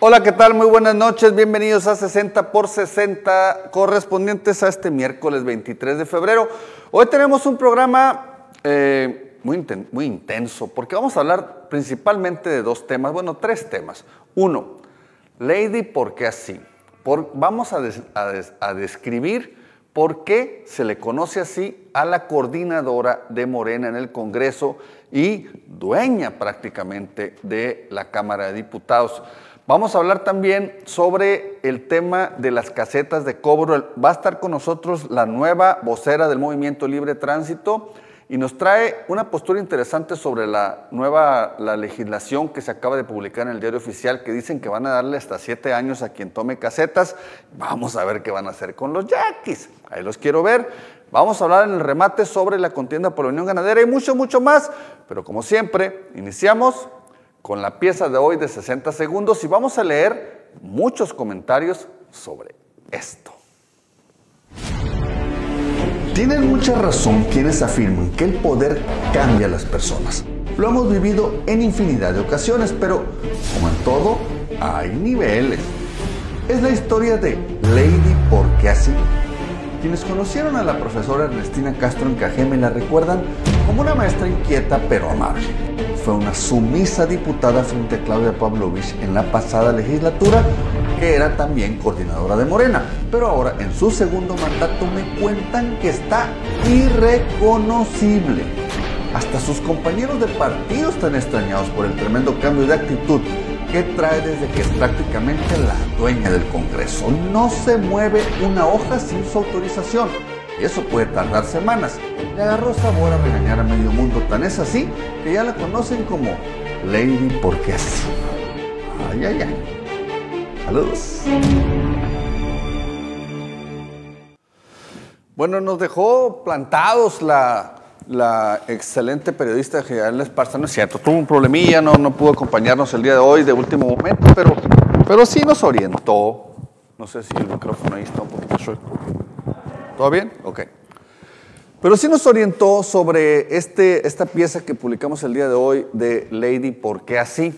Hola, ¿qué tal? Muy buenas noches. Bienvenidos a 60 por 60 correspondientes a este miércoles 23 de febrero. Hoy tenemos un programa eh, muy, intenso porque vamos a hablar principalmente de dos temas, bueno, tres temas. Uno, Lady, ¿por qué así? Por, vamos a describir por qué se le conoce así a la coordinadora de Morena en el Congreso y dueña prácticamente de la Cámara de Diputados. Vamos a hablar también sobre el tema de las casetas de cobro. Va a estar con nosotros la nueva vocera del Movimiento Libre Tránsito y nos trae una postura interesante sobre la nueva la legislación que se acaba de publicar en el diario oficial que dicen que van a darle hasta siete años a quien tome casetas. Vamos a ver qué van a hacer con los yaquis. Ahí los quiero ver. Vamos a hablar en el remate sobre la contienda por la Unión Ganadera y mucho, mucho más. Pero como siempre, iniciamos con la pieza de hoy de 60 segundos y vamos a leer muchos comentarios sobre esto. Tienen mucha razón quienes afirman que el poder cambia a las personas. Lo hemos vivido en infinidad de ocasiones, pero como en todo, hay niveles. Es la historia de Lady Porque así. Quienes conocieron a la profesora Ernestina Castro en Cajeme la recuerdan como una maestra inquieta pero amable fue una sumisa diputada frente a Claudia Pavlovich en la pasada legislatura, que era también coordinadora de Morena. Pero ahora, en su segundo mandato, me cuentan que está irreconocible. Hasta sus compañeros de partido están extrañados por el tremendo cambio de actitud que trae desde que es prácticamente la dueña del Congreso. No se mueve una hoja sin su autorización eso puede tardar semanas. Le agarró sabor a regañar a medio mundo, tan es así que ya la conocen como Lady porque así. Ay, ay, ay. Saludos. Bueno, nos dejó plantados la, excelente periodista General Esparza, no es cierto, tuvo un problemilla, no, no pudo acompañarnos el día de hoy de último momento, pero, pero sí nos orientó. No sé si el micrófono ahí está un poquito ¿Todo bien? Ok. Pero sí nos orientó sobre este, esta pieza que publicamos el día de hoy de Lady ¿Por qué así?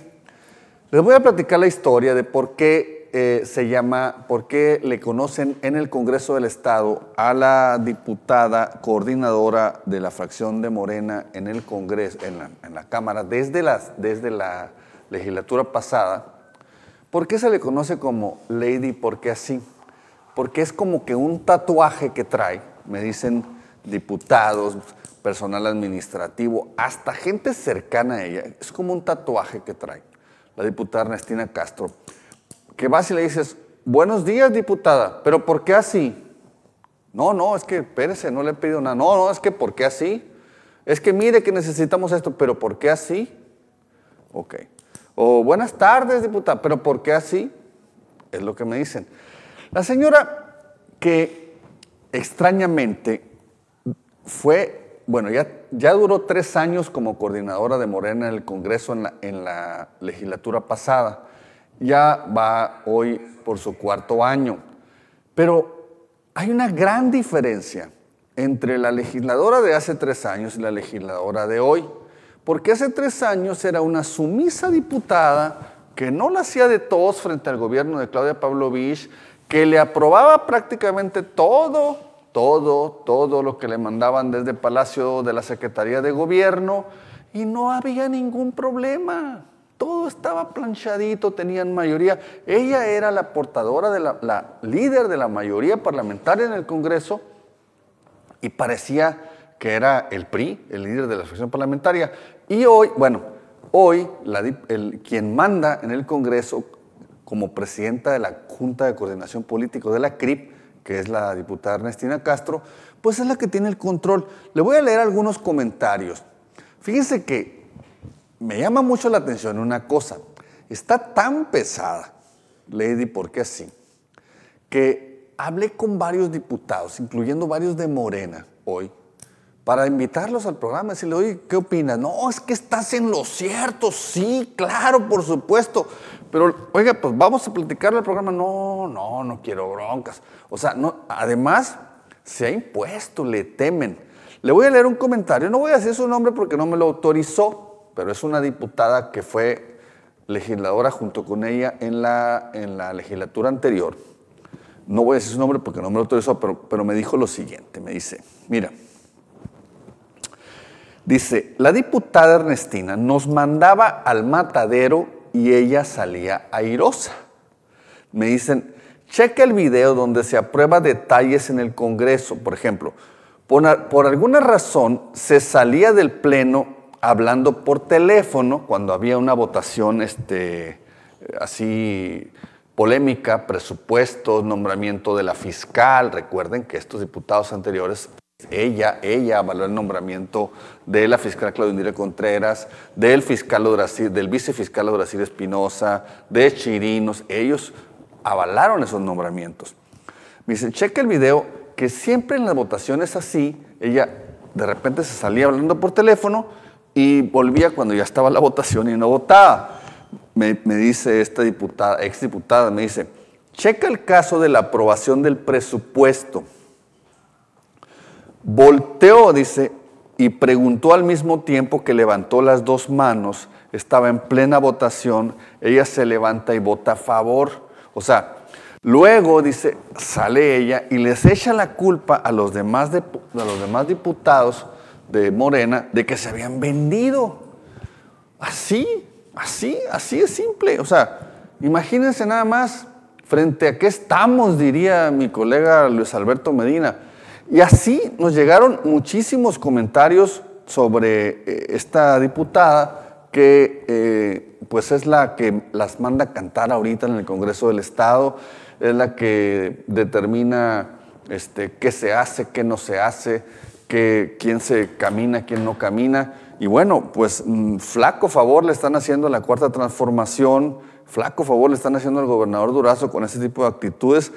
Les voy a platicar la historia de por qué eh, se llama, por qué le conocen en el Congreso del Estado a la diputada coordinadora de la fracción de Morena en el Congreso, en la, en la Cámara, desde, las, desde la legislatura pasada. ¿Por qué se le conoce como Lady ¿Por qué así? Porque es como que un tatuaje que trae, me dicen diputados, personal administrativo, hasta gente cercana a ella, es como un tatuaje que trae la diputada Ernestina Castro, que vas y le dices, buenos días diputada, pero ¿por qué así? No, no, es que espérese, no le he pedido nada. No, no, es que ¿por qué así? Es que mire que necesitamos esto, pero ¿por qué así? Ok. O buenas tardes, diputada, pero ¿por qué así? Es lo que me dicen. La señora que extrañamente fue, bueno, ya, ya duró tres años como coordinadora de Morena en el Congreso en la, en la legislatura pasada, ya va hoy por su cuarto año, pero hay una gran diferencia entre la legisladora de hace tres años y la legisladora de hoy, porque hace tres años era una sumisa diputada que no la hacía de todos frente al gobierno de Claudia Pavlovich, que le aprobaba prácticamente todo, todo, todo lo que le mandaban desde Palacio de la Secretaría de Gobierno y no había ningún problema. Todo estaba planchadito, tenían mayoría. Ella era la portadora de la, la líder de la mayoría parlamentaria en el Congreso y parecía que era el PRI, el líder de la fracción parlamentaria. Y hoy, bueno, hoy el, quien manda en el Congreso como presidenta de la Junta de Coordinación Político de la CRIP, que es la diputada Ernestina Castro, pues es la que tiene el control. Le voy a leer algunos comentarios. Fíjense que me llama mucho la atención una cosa. Está tan pesada, Lady, porque así, que hablé con varios diputados, incluyendo varios de Morena hoy, para invitarlos al programa, decirle, oye, ¿qué opinas? No, es que estás en lo cierto, sí, claro, por supuesto. Pero, oiga, pues vamos a platicar el programa. No, no, no quiero broncas. O sea, además, se ha impuesto, le temen. Le voy a leer un comentario, no voy a decir su nombre porque no me lo autorizó, pero es una diputada que fue legisladora junto con ella en la, en la legislatura anterior. No voy a decir su nombre porque no me lo autorizó, pero, pero me dijo lo siguiente, me dice, mira, dice, la diputada Ernestina nos mandaba al matadero y ella salía airosa. Me dicen, checa el video donde se aprueba detalles en el Congreso, por ejemplo, por, por alguna razón se salía del Pleno hablando por teléfono cuando había una votación este, así polémica, presupuestos, nombramiento de la fiscal. Recuerden que estos diputados anteriores, ella, ella avaló el nombramiento de la fiscal Claudia Contreras, del fiscal del vicefiscal Brasil Espinosa, de Chirinos, ellos avalaron esos nombramientos. Me dicen, cheque el video, que siempre en las votaciones así, ella de repente se salía hablando por teléfono y volvía cuando ya estaba la votación y no votaba. Me, dice esta diputada, ex diputada, me dice, checa el caso de la aprobación del presupuesto. Volteó, dice, y preguntó al mismo tiempo que levantó las dos manos, estaba en plena votación, ella se levanta y vota a favor. O sea, luego, dice, sale ella y les echa la culpa a los demás, a los demás diputados de Morena de que se habían vendido. Así, así, así es simple. O sea, imagínense nada más frente a qué estamos, diría mi colega Luis Alberto Medina. Y así nos llegaron muchísimos comentarios sobre eh, esta diputada que eh, pues es la que las manda a cantar ahorita en el Congreso del Estado, es la que determina este, qué se hace, qué no se hace, que quién se camina, quién no camina. Y bueno, pues mm, flaco favor le están haciendo la cuarta transformación, flaco favor le están haciendo al gobernador Durazo con ese tipo de actitudes.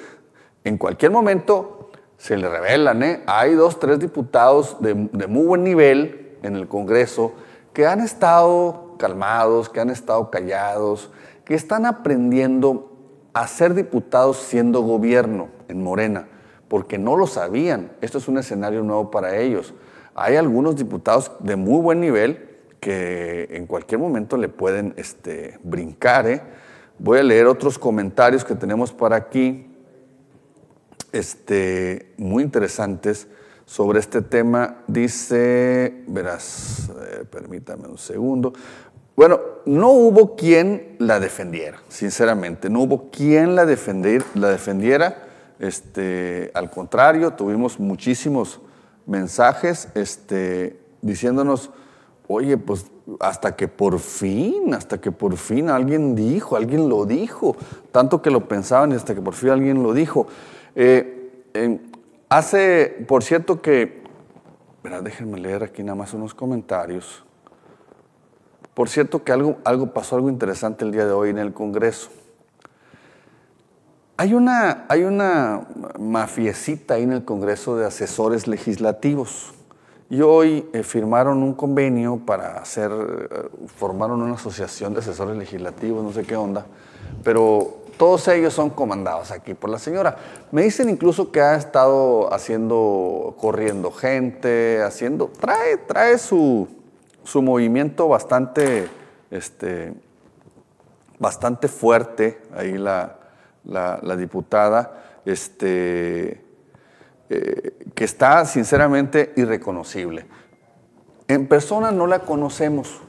En cualquier momento se le revelan, ¿eh? Hay dos, tres diputados de, de muy buen nivel en el Congreso que han estado calmados, que han estado callados, que están aprendiendo a ser diputados siendo gobierno en Morena porque no lo sabían. Esto es un escenario nuevo para ellos. Hay algunos diputados de muy buen nivel que en cualquier momento le pueden este, brincar. ¿eh? Voy a leer otros comentarios que tenemos para aquí, este, muy interesantes sobre este tema. Dice, verás, permítame un segundo. Bueno, no hubo quien la defendiera, sinceramente, no hubo quien la, defender, la defendiera este, al contrario, tuvimos muchísimos mensajes este, diciéndonos, oye, pues hasta que por fin, hasta que por fin alguien dijo, alguien lo dijo, tanto que lo pensaban y hasta que por fin alguien lo dijo. Eh, hace, por cierto que, déjenme leer aquí nada más unos comentarios. Por cierto que algo, algo pasó, algo interesante el día de hoy en el Congreso. Hay una, hay una mafiecita ahí en el Congreso de Asesores Legislativos y hoy eh, firmaron un convenio para hacer, eh, formaron una asociación de asesores legislativos, no sé qué onda, pero todos ellos son comandados aquí por la señora. Me dicen incluso que ha estado haciendo, corriendo gente, haciendo, trae, trae su, su movimiento bastante, este, bastante fuerte ahí la, la, diputada, este, eh, que está sinceramente irreconocible. En persona no la conocemos,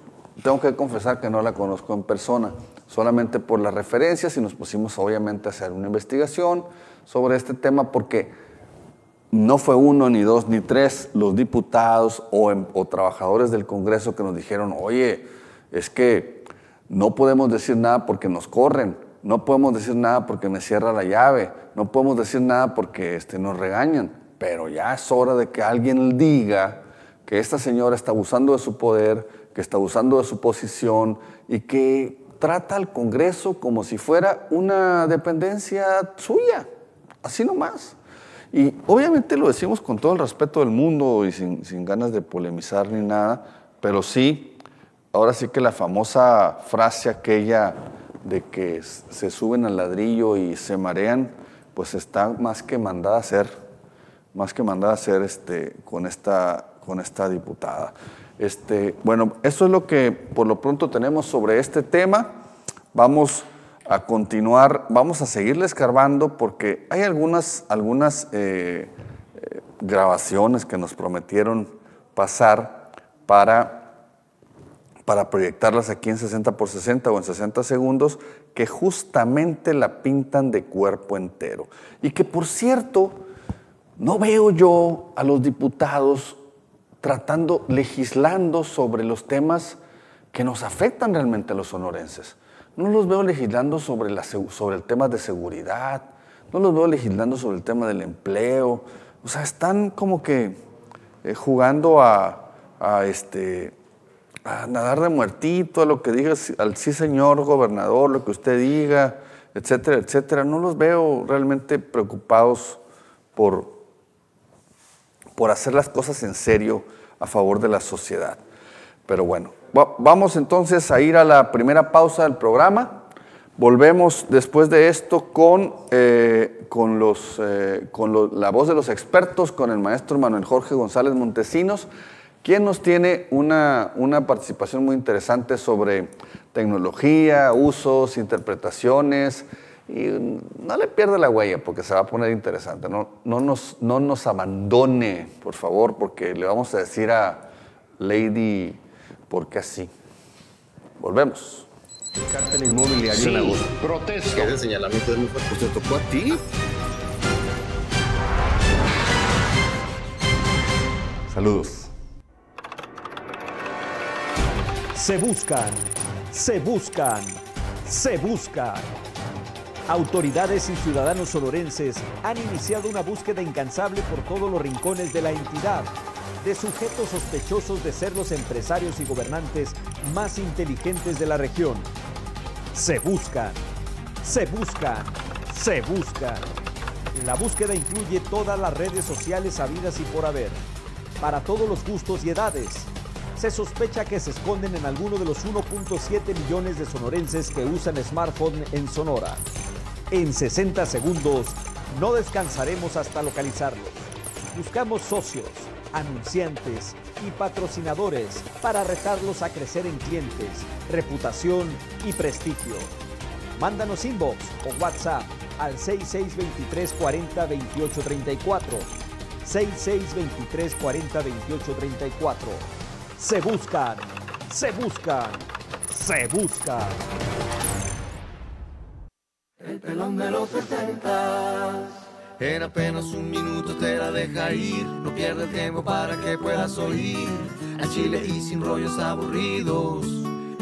tengo que confesar que no la conozco en persona, solamente por las referencias y nos pusimos obviamente a hacer una investigación sobre este tema porque no fue uno, ni dos, ni tres los diputados o, o trabajadores del Congreso que nos dijeron, oye, es que no podemos decir nada porque nos corren no podemos decir nada porque me cierra la llave, no podemos decir nada porque este, nos regañan, pero ya es hora de que alguien diga que esta señora está abusando de su poder, que está abusando de su posición y que trata al Congreso como si fuera una dependencia suya, así nomás. Y obviamente lo decimos con todo el respeto del mundo y sin, sin ganas de polemizar ni nada, pero sí, ahora sí que la famosa frase aquella de que se suben al ladrillo y se marean, pues está más que mandada a ser, más que mandada a ser este, con, esta, con esta diputada. Este, bueno, eso es lo que por lo pronto tenemos sobre este tema. vamos a continuar, vamos a seguirle escarbando porque hay algunas, eh, eh, grabaciones que nos prometieron pasar para, para proyectarlas aquí en 60 por 60 o en 60 segundos que justamente la pintan de cuerpo entero. Y que por cierto, no veo yo a los diputados tratando, legislando sobre los temas que nos afectan realmente a los sonorenses. No los veo legislando sobre, el tema de seguridad, no los veo legislando sobre el tema del empleo. O sea, están como que eh, jugando a, este, a nadar de muertito, a lo que diga al sí señor gobernador, lo que usted diga, etcétera, etcétera. No los veo realmente preocupados por, por hacer las cosas en serio a favor de la sociedad. Pero bueno, Vamos entonces a ir a la primera pausa del programa. Volvemos después de esto con, eh, con, los, eh, con la voz de los expertos, con el maestro Manuel Jorge González Montesinos, quien nos tiene una, una participación muy interesante sobre tecnología, usos, interpretaciones. Y no le pierda la huella porque se va a poner interesante. No, no, nos, no nos abandone, por favor, porque le vamos a decir a Lady porque así. Volvemos. El cártel inmobiliario sí, en Protesto. Ese señalamiento de fuerte. Pues te tocó a ti. Saludos. Se buscan, se buscan, se buscan. Autoridades y ciudadanos sonorenses han iniciado una búsqueda incansable por todos los rincones de la entidad de sujetos sospechosos de ser los empresarios y gobernantes más inteligentes de la región. Se buscan, se buscan, se buscan. La búsqueda incluye todas las redes sociales habidas y por haber, para todos los gustos y edades. Se sospecha que se esconden en alguno de los 1.7 millones de sonorenses que usan smartphone en Sonora. En 60 segundos, no descansaremos hasta localizarlos. Buscamos socios anunciantes y patrocinadores para retarlos a crecer en clientes, reputación y prestigio. Mándanos inbox o WhatsApp al 6623 40 28 34. 6623 40 28 34. Se buscan, se buscan, se buscan. El pelón de los 70 en apenas un minuto te la deja ir, no pierde tiempo para que puedas oír. A Chile y sin rollos aburridos,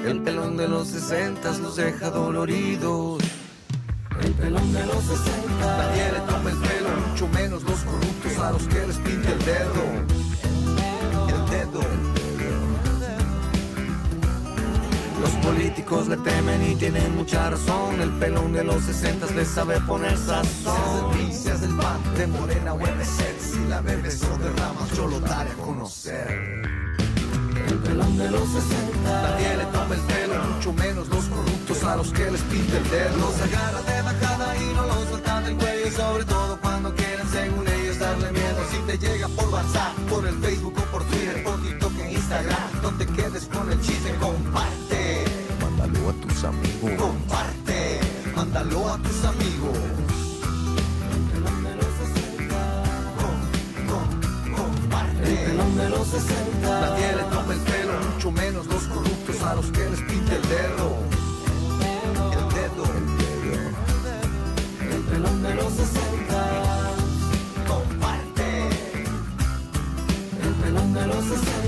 el pelón de los sesentas los deja doloridos. El pelón de los sesentas. Nadie le toma el pelo, mucho menos los corruptos a los que les pinte el dedo. El dedo. Los políticos le temen y tienen mucha razón. El pelón de los 60 le sabe poner sazón. Seas del pan, de morena o. Si la bebes o derramas, yo lo daré a conocer. El pelón de los 60. Nadie le toma el pelo, mucho menos los corruptos a los que les pinta el dedo. Los agarra de bajada y no los sueltan del cuello. Sobre todo cuando quieren, según ellos, darle miedo. Si te llega por WhatsApp, por el Facebook o por Twitter, por TikTok e Instagram, no te quedes con el chiste, comparte a tus amigos. Comparte, mándalo a tus amigos. El pelón de los 60. Nadie le toma el pelo, mucho menos los corruptos a los que les pinte el dedo. El dedo. El dedo. El pelón de los 60. Comparte. El pelón de los 60.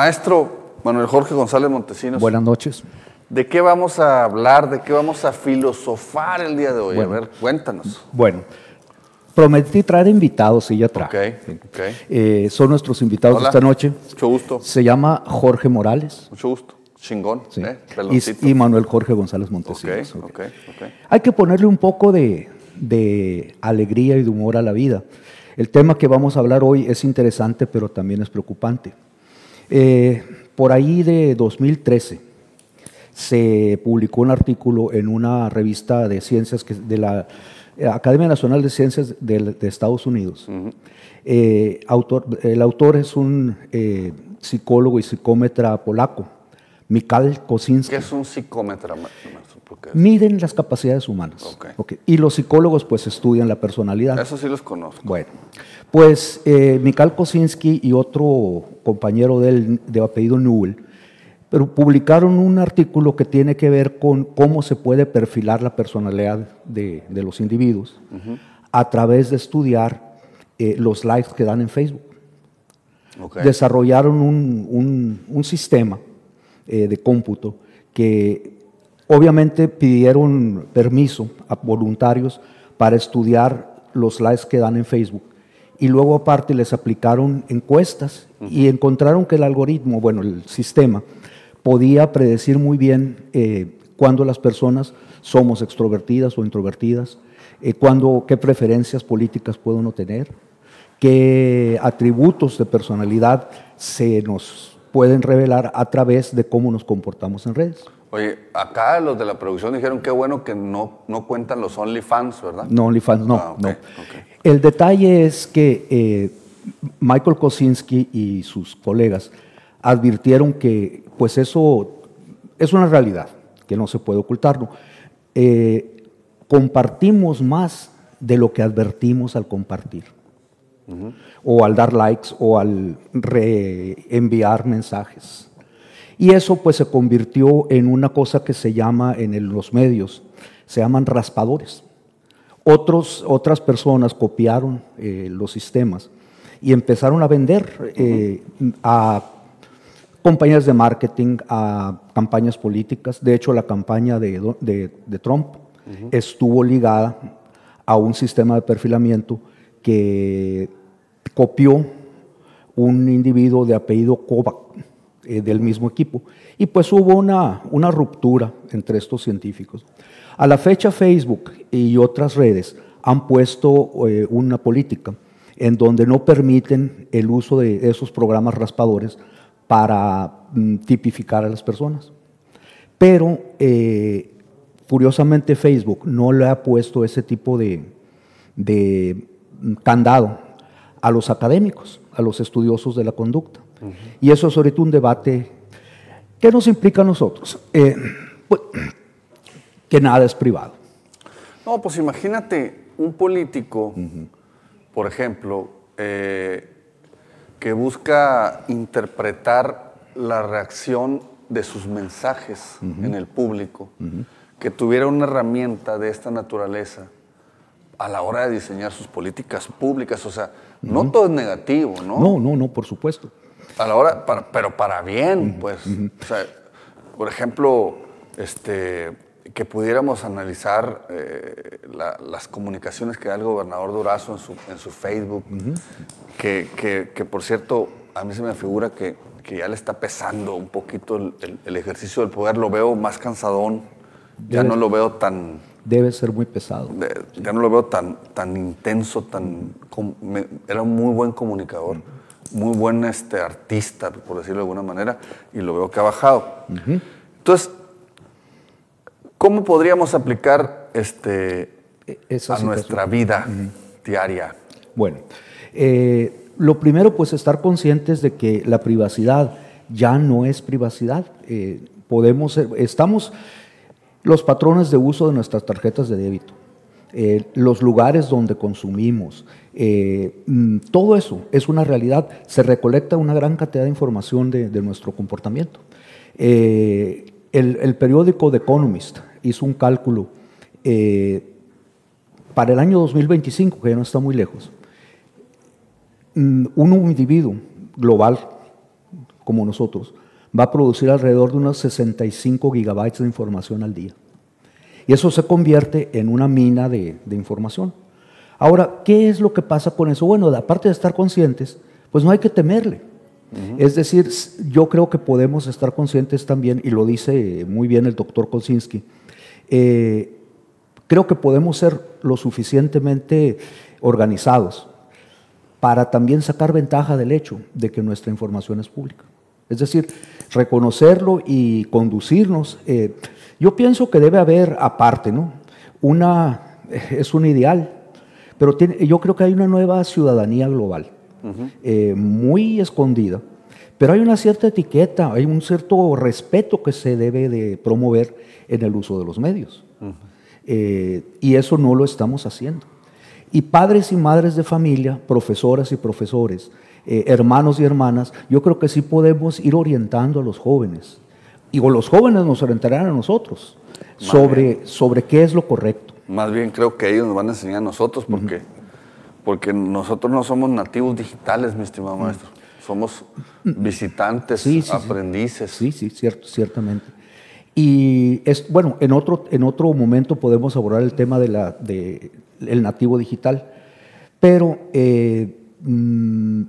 Maestro Manuel Jorge González Montesinos. Buenas noches. ¿De qué vamos a hablar? ¿De qué vamos a filosofar el día de hoy? a ver, cuéntanos. Bueno, prometí traer invitados y ya traje. Okay, eh, son nuestros invitados de esta noche. Mucho gusto. Se llama Jorge Morales. Mucho gusto. Chingón. ¿eh? y, Manuel Jorge González Montesinos. Hay que ponerle un poco de, de alegría y de humor a la vida. El tema que vamos a hablar hoy es interesante, pero también es preocupante. Eh, por ahí de 2013 se publicó un artículo en una revista de ciencias que, de la Academia Nacional de Ciencias de, Estados Unidos. Eh, autor, el autor es un eh, psicólogo y psicómetra polaco, Mikal Kosinski. ¿Qué es un psicómetra? Miden las capacidades humanas. Y los psicólogos pues estudian la personalidad. Eso sí los conozco. Bueno, pues eh, Mikhail Kosinski y otro compañero de él, de apellido Newell, pero publicaron un artículo que tiene que ver con cómo se puede perfilar la personalidad de, los individuos a través de estudiar eh, los likes que dan en Facebook. Desarrollaron un, sistema eh, de cómputo que Obviamente pidieron permiso a voluntarios para estudiar los likes que dan en Facebook. Y luego aparte les aplicaron encuestas y encontraron que el algoritmo, bueno, el sistema, podía predecir muy bien eh, cuándo las personas somos extrovertidas o introvertidas, eh, qué preferencias políticas puede uno tener, qué atributos de personalidad se nos pueden revelar a través de cómo nos comportamos en redes. Oye, acá los de la producción dijeron que bueno que no, no cuentan los OnlyFans, ¿verdad? No, OnlyFans no. Ah, no. El detalle es que eh, Michael Kosinski y sus colegas advirtieron que pues eso es una realidad, que no se puede ocultarlo. Eh, compartimos más de lo que advertimos al compartir. O al dar likes o al reenviar mensajes. Y eso pues se convirtió en una cosa que se llama en los medios, se llaman raspadores. Otros, otras personas copiaron eh, los sistemas y empezaron a vender eh, a compañías de marketing, a campañas políticas. De hecho, la campaña de, Trump estuvo ligada a un sistema de perfilamiento que copió un individuo de apellido Kovac eh, del mismo equipo. Y pues hubo una, una ruptura entre estos científicos. A la fecha Facebook y otras redes han puesto eh, una política en donde no permiten el uso de esos programas raspadores para mm, tipificar a las personas. Pero eh, curiosamente Facebook no le ha puesto ese tipo de, de mm, candado a los académicos, a los estudiosos de la conducta. Y eso es ahorita un debate que nos implica a nosotros, eh, pues, que nada es privado. No, pues imagínate un político, por ejemplo, eh, que busca interpretar la reacción de sus mensajes en el público, que tuviera una herramienta de esta naturaleza a la hora de diseñar sus políticas públicas. O sea, no todo es negativo, ¿no? No, no, no, por supuesto. A la hora, pero para bien, pues. O sea, por ejemplo, este, que pudiéramos analizar eh, las comunicaciones que da el gobernador Durazo en su, en su Facebook, que, que, por cierto, a mí se me figura que, que ya le está pesando un poquito el, el, ejercicio del poder, lo veo más cansadón, ya no lo veo tan... Debe ser muy pesado. ya no lo veo tan, tan intenso, tan... era un muy buen comunicador muy buen este, artista, por decirlo de alguna manera, y lo veo que ha bajado. Entonces, ¿cómo podríamos aplicar este, e-, a nuestra vida diaria? Bueno, eh, lo primero, pues estar conscientes de que la privacidad ya no es privacidad. Eh, podemos, estamos los patrones de uso de nuestras tarjetas de débito, eh, los lugares donde consumimos, eh, mm, todo eso es una realidad. Se recolecta una gran cantidad de información de, nuestro comportamiento. Eh, el, periódico The Economist hizo un cálculo para el año 2025, que ya no está muy lejos. Mm, un individuo global como nosotros va a producir alrededor de unos 65 gigabytes de información al día. Y eso se convierte en una mina de información. Ahora, ¿qué es lo que pasa con eso? Bueno, aparte de estar conscientes, pues no hay que temerle. Es decir, yo creo que podemos estar conscientes también, y lo dice muy bien el doctor Kosinski, eh, creo que podemos ser lo suficientemente organizados para también sacar ventaja del hecho de que nuestra información es pública. Es decir, reconocerlo y conducirnos. Eh, yo pienso que debe haber aparte, ¿no? Una, es un ideal, pero yo creo que hay una nueva ciudadanía global, eh, muy escondida, pero hay una cierta etiqueta, hay un cierto respeto que se debe de promover en el uso de los medios. Eh, y eso no lo estamos haciendo. Y padres y madres de familia, profesoras y profesores, eh, hermanos y hermanas, yo creo que sí podemos ir orientando a los jóvenes. Y los jóvenes nos orientarán a nosotros sobre, sobre qué es lo correcto. Más bien creo que ellos nos van a enseñar a nosotros porque, porque nosotros no somos nativos digitales, mi estimado maestro. Somos visitantes, aprendices. Sí, sí, cierto, ciertamente. Y es, bueno, en otro, en otro momento podemos abordar el tema del de el nativo digital, pero eh, mm,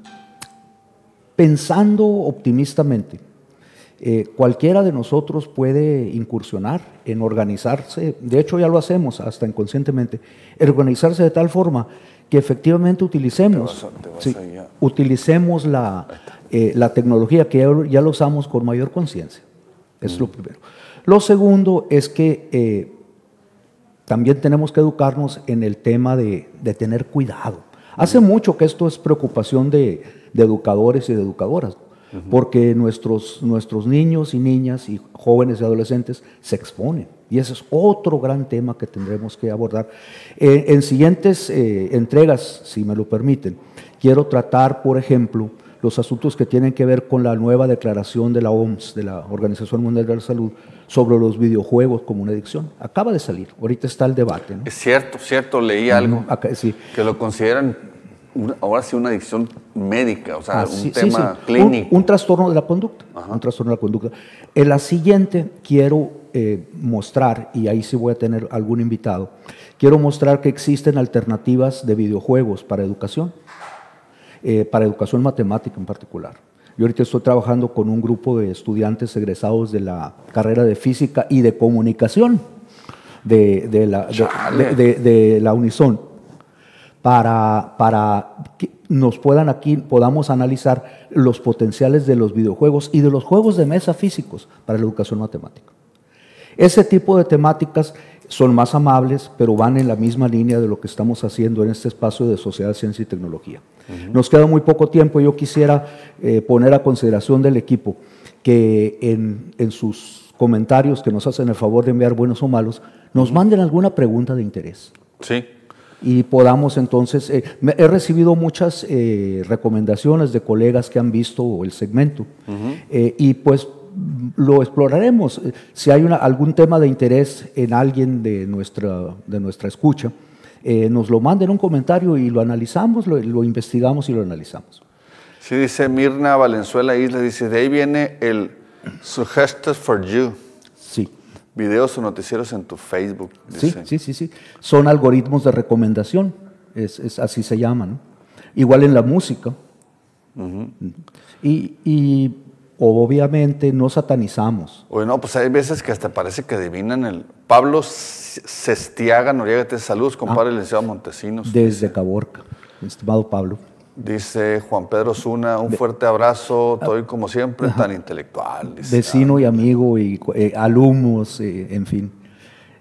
pensando optimistamente, eh, cualquiera de nosotros puede incursionar en organizarse, de hecho ya lo hacemos hasta inconscientemente, organizarse de tal forma que efectivamente utilicemos, utilicemos la, eh, la, tecnología que ya, lo usamos con mayor conciencia. Es lo mm. primero. Lo segundo es que eh, también tenemos que educarnos en el tema de, de tener cuidado. Hace mucho que esto es preocupación de, de educadores y de educadoras, porque nuestros, nuestros niños y niñas y jóvenes y adolescentes se exponen. Y ese es otro gran tema que tendremos que abordar. Eh, en siguientes eh, entregas, si me lo permiten, quiero tratar, por ejemplo, los asuntos que tienen que ver con la nueva declaración de la OMS, de la Organización Mundial de la Salud, sobre los videojuegos como una adicción. Acaba de salir, ahorita está el debate. Es cierto, cierto, leí algo sí. que lo consideran ahora sí una adicción médica, o sea, ah, un tema clínico. Un, trastorno de la conducta. Un trastorno de la conducta. En la siguiente quiero eh, mostrar, y ahí sí voy a tener algún invitado, quiero mostrar que existen alternativas de videojuegos para educación, eh, para educación matemática en particular. Yo ahorita estoy trabajando con un grupo de estudiantes egresados de la carrera de física y de comunicación de, la, de la Unison para, para que nos puedan aquí, podamos analizar los potenciales de los videojuegos y de los juegos de mesa físicos para la educación matemática. Ese tipo de temáticas son más amables, pero van en la misma línea de lo que estamos haciendo en este espacio de sociedad, ciencia y tecnología. Nos queda muy poco tiempo y yo quisiera eh, poner a consideración del equipo que en, en sus comentarios que nos hacen el favor de enviar buenos o malos, nos manden alguna pregunta de interés. Sí y podamos entonces, eh, he recibido muchas eh, recomendaciones de colegas que han visto el segmento eh, y pues lo exploraremos. Si hay una, algún tema de interés en alguien de nuestra, de nuestra escucha, nos lo manden un comentario y lo analizamos, lo, lo, investigamos y lo analizamos. Sí, dice Mirna Valenzuela Isla, dice, de ahí viene el Suggested for You. Videos o noticieros en tu Facebook. Sí, sí, sí, sí. Son algoritmos de recomendación, es, así se llaman. Igual en la música. y, obviamente no satanizamos. Bueno, pues hay veces que hasta parece que adivinan el... Pablo Sestiaga Noriega, te saludos, compadre, ah, licenciado Montesinos. Desde Caborca, estimado Pablo. Dice Juan Pedro Zuna, un fuerte abrazo, estoy como siempre tan intelectual. Vecino y amigo y eh, alumnos, eh, en fin.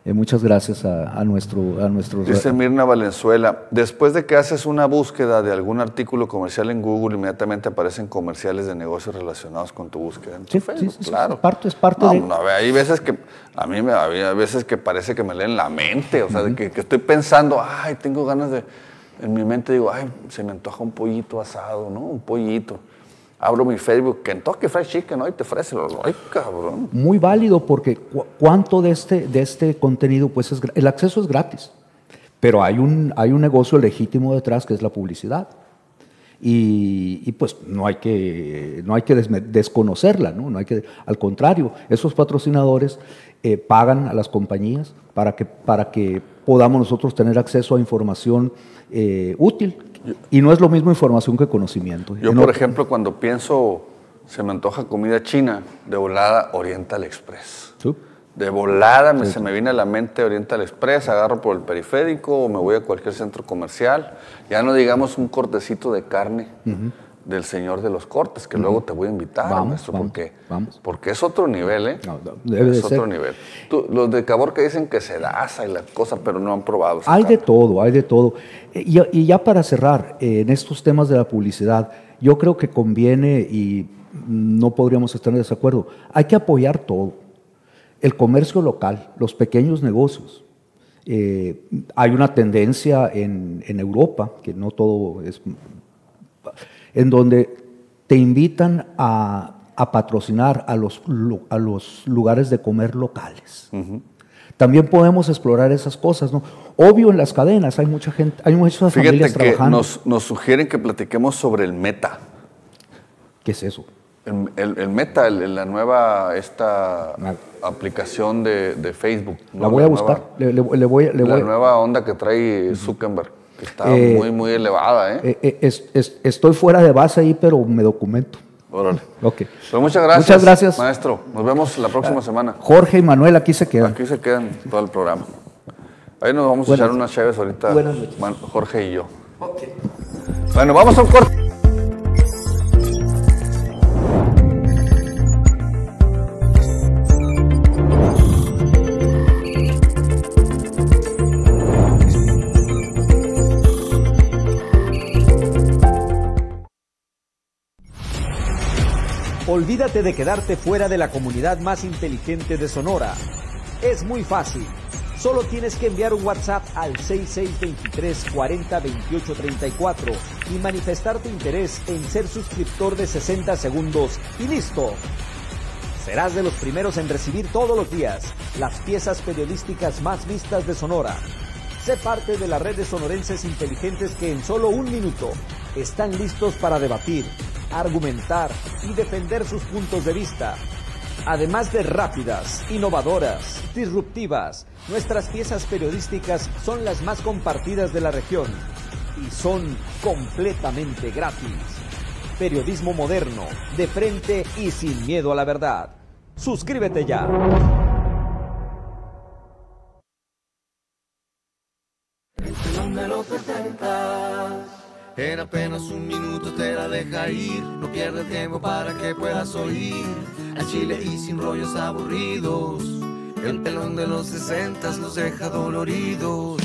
Eh, muchas gracias a, nuestro, a nuestros... Dice Mirna Valenzuela, después de que haces una búsqueda de algún artículo comercial en Google, inmediatamente aparecen comerciales de negocios relacionados con tu búsqueda. En sí, sí, claro. Es parte, es parte de... No, hay veces que, a mí me, hay veces que parece que me leen la mente, o sea, de que, que estoy pensando, ay, tengo ganas de en mi mente digo, ay, se me antoja un pollito asado, ¿no? Un pollito. Abro mi Facebook, Kentucky Fried Chicken, ¿no? Y te ofrece, ay, cabrón. Muy válido porque cuánto de este, de este contenido, pues es, el acceso es gratis, pero hay un, hay un negocio legítimo detrás que es la publicidad. Y, pues no hay que, no hay que desconocerla, ¿no? no hay que, al contrario, esos patrocinadores eh, pagan a las compañías para que, para que podamos nosotros tener acceso a información eh, útil. Y no es lo mismo información que conocimiento. Yo, por ejemplo, cuando pienso, se me antoja comida china, de volada Oriental Express. de volada me, se me viene a la mente Oriental Express, agarro por el periférico o me voy a cualquier centro comercial. Ya no digamos un cortecito de carne del señor de los cortes, que luego te voy a invitar, Vamos, maestro, vamos, porque, vamos. porque es otro nivel, ¿eh? No, no, debe es de otro ser. nivel. Tú- los de Caborca dicen que se asa y la cosa, pero no han probado. Hay de todo, hay de todo. Y, y ya para cerrar, eh, en estos temas de la publicidad, yo creo que conviene, y no podríamos estar en desacuerdo, hay que apoyar todo. El comercio local, los pequeños negocios. Eh, hay una tendencia en, en Europa, que no todo es, en donde te invitan a, a patrocinar a los, lu- a los lugares de comer locales. También podemos explorar esas cosas, ¿no? Obvio en las cadenas hay mucha gente, hay muchas familias Fíjate que trabajando. nos, nos sugieren que platiquemos sobre el meta. ¿Qué es eso? El, el- el Meta, el- la nueva esta aplicación de, de Facebook. ¿no? La voy a buscar. Le, le- le voy, le la voy- nueva onda que trae Zuckerberg, está Eh, muy, muy elevada, ¿eh? eh, eh, es- es- estoy fuera de base ahí, pero me documento. Órale. Ok. Pues muchas gracias. Muchas gracias. Maestro, nos vemos la próxima semana. Jorge y Manuel aquí se quedan. Aquí se quedan todo el programa. Ahí nos vamos a echar unas chaves ahorita, Buenas noches. Jorge y yo. Bueno, vamos a un corte. Olvídate de quedarte fuera de la comunidad más inteligente de Sonora. Es muy fácil. Solo tienes que enviar un WhatsApp al 6623 40 28 34 y manifestar tu interés en ser suscriptor de 60 segundos y listo. Serás de los primeros en recibir todos los días las piezas periodísticas más vistas de Sonora. Sé parte de la red de sonorenses inteligentes que en solo un minuto están listos para debatir, argumentar y defender sus puntos de vista. Además de rápidas, innovadoras, disruptivas, nuestras piezas periodísticas son las más compartidas de la región y son completamente gratis. Periodismo moderno, de frente y sin miedo a la verdad. Suscríbete ya. En apenas un minuto te la deja ir, no pierde tiempo para que puedas oír. A Chile y sin rollos aburridos, el pelón de los 60 los deja doloridos.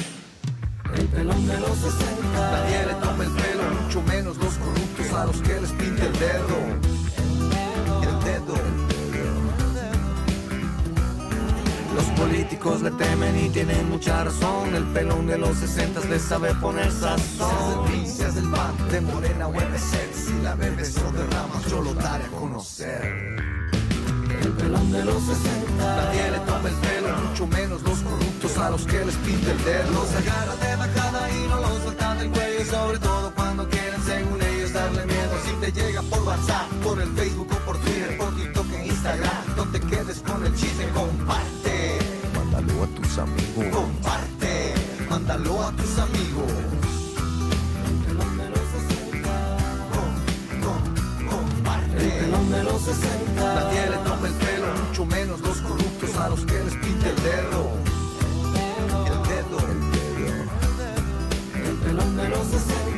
El pelón de los 60. Nadie le toma el pelo, mucho menos los corruptos a los que les pinta el dedo. Los políticos le temen y tienen mucha razón. El pelón de los 60 le sabe poner sazón. Seas del pan, de morena o. Si la bebes o derramas, yo lo daré a conocer. El pelón de los 60. Nadie le toma el pelo, mucho menos los corruptos a los que les pinta el dedo. Los agarra de bajada y no los sueltan del cuello. Sobre todo cuando quieren, según ellos, darle miedo. Si te llega por WhatsApp, por el Facebook o por Twitter, por TikTok e Instagram, no te quedes con el chisme, comparte. Amigos. Comparte, mándalo a tus amigos. El pelón de los 60. Com- com- de los 60. Nadie le toma el pelo, mucho menos los corruptos a los que les pinta el dedo. El dedo. El dedo. El pelón de los 60.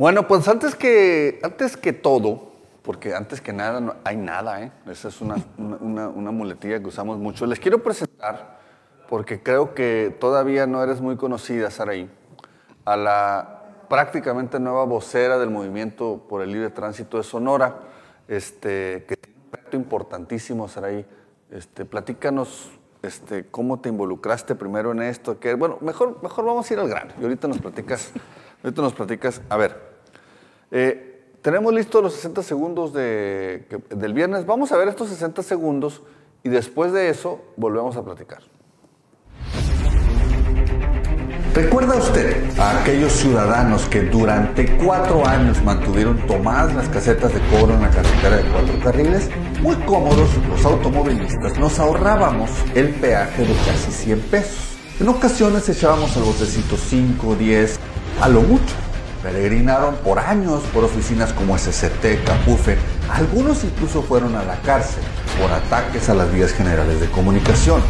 Bueno, pues antes que, antes que todo, porque antes que nada no hay nada, ¿eh? esa es una, una- una- muletilla que usamos mucho. Les quiero presentar, porque creo que todavía no eres muy conocida, Saraí, a la prácticamente nueva vocera del movimiento por el libre tránsito de Sonora, este, que tiene un reto importantísimo, Saraí. Este, platícanos este, cómo te involucraste primero en esto. Que, bueno, mejor, mejor vamos a ir al grano. Y ahorita nos platicas, ahorita nos platicas. A ver, eh, tenemos listos los 60 segundos de- del viernes. Vamos a ver estos 60 segundos y después de eso volvemos a platicar. ¿Recuerda usted a aquellos ciudadanos que durante cuatro años mantuvieron tomadas las casetas de cobro en la carretera de cuatro carriles? Muy cómodos, los automovilistas nos ahorrábamos el peaje de casi 100 pesos. En ocasiones echábamos al botecito 5, 10, a lo mucho. Peregrinaron por años por oficinas como SCT, Capufe. Algunos incluso fueron a la cárcel por ataques a las vías generales de comunicación.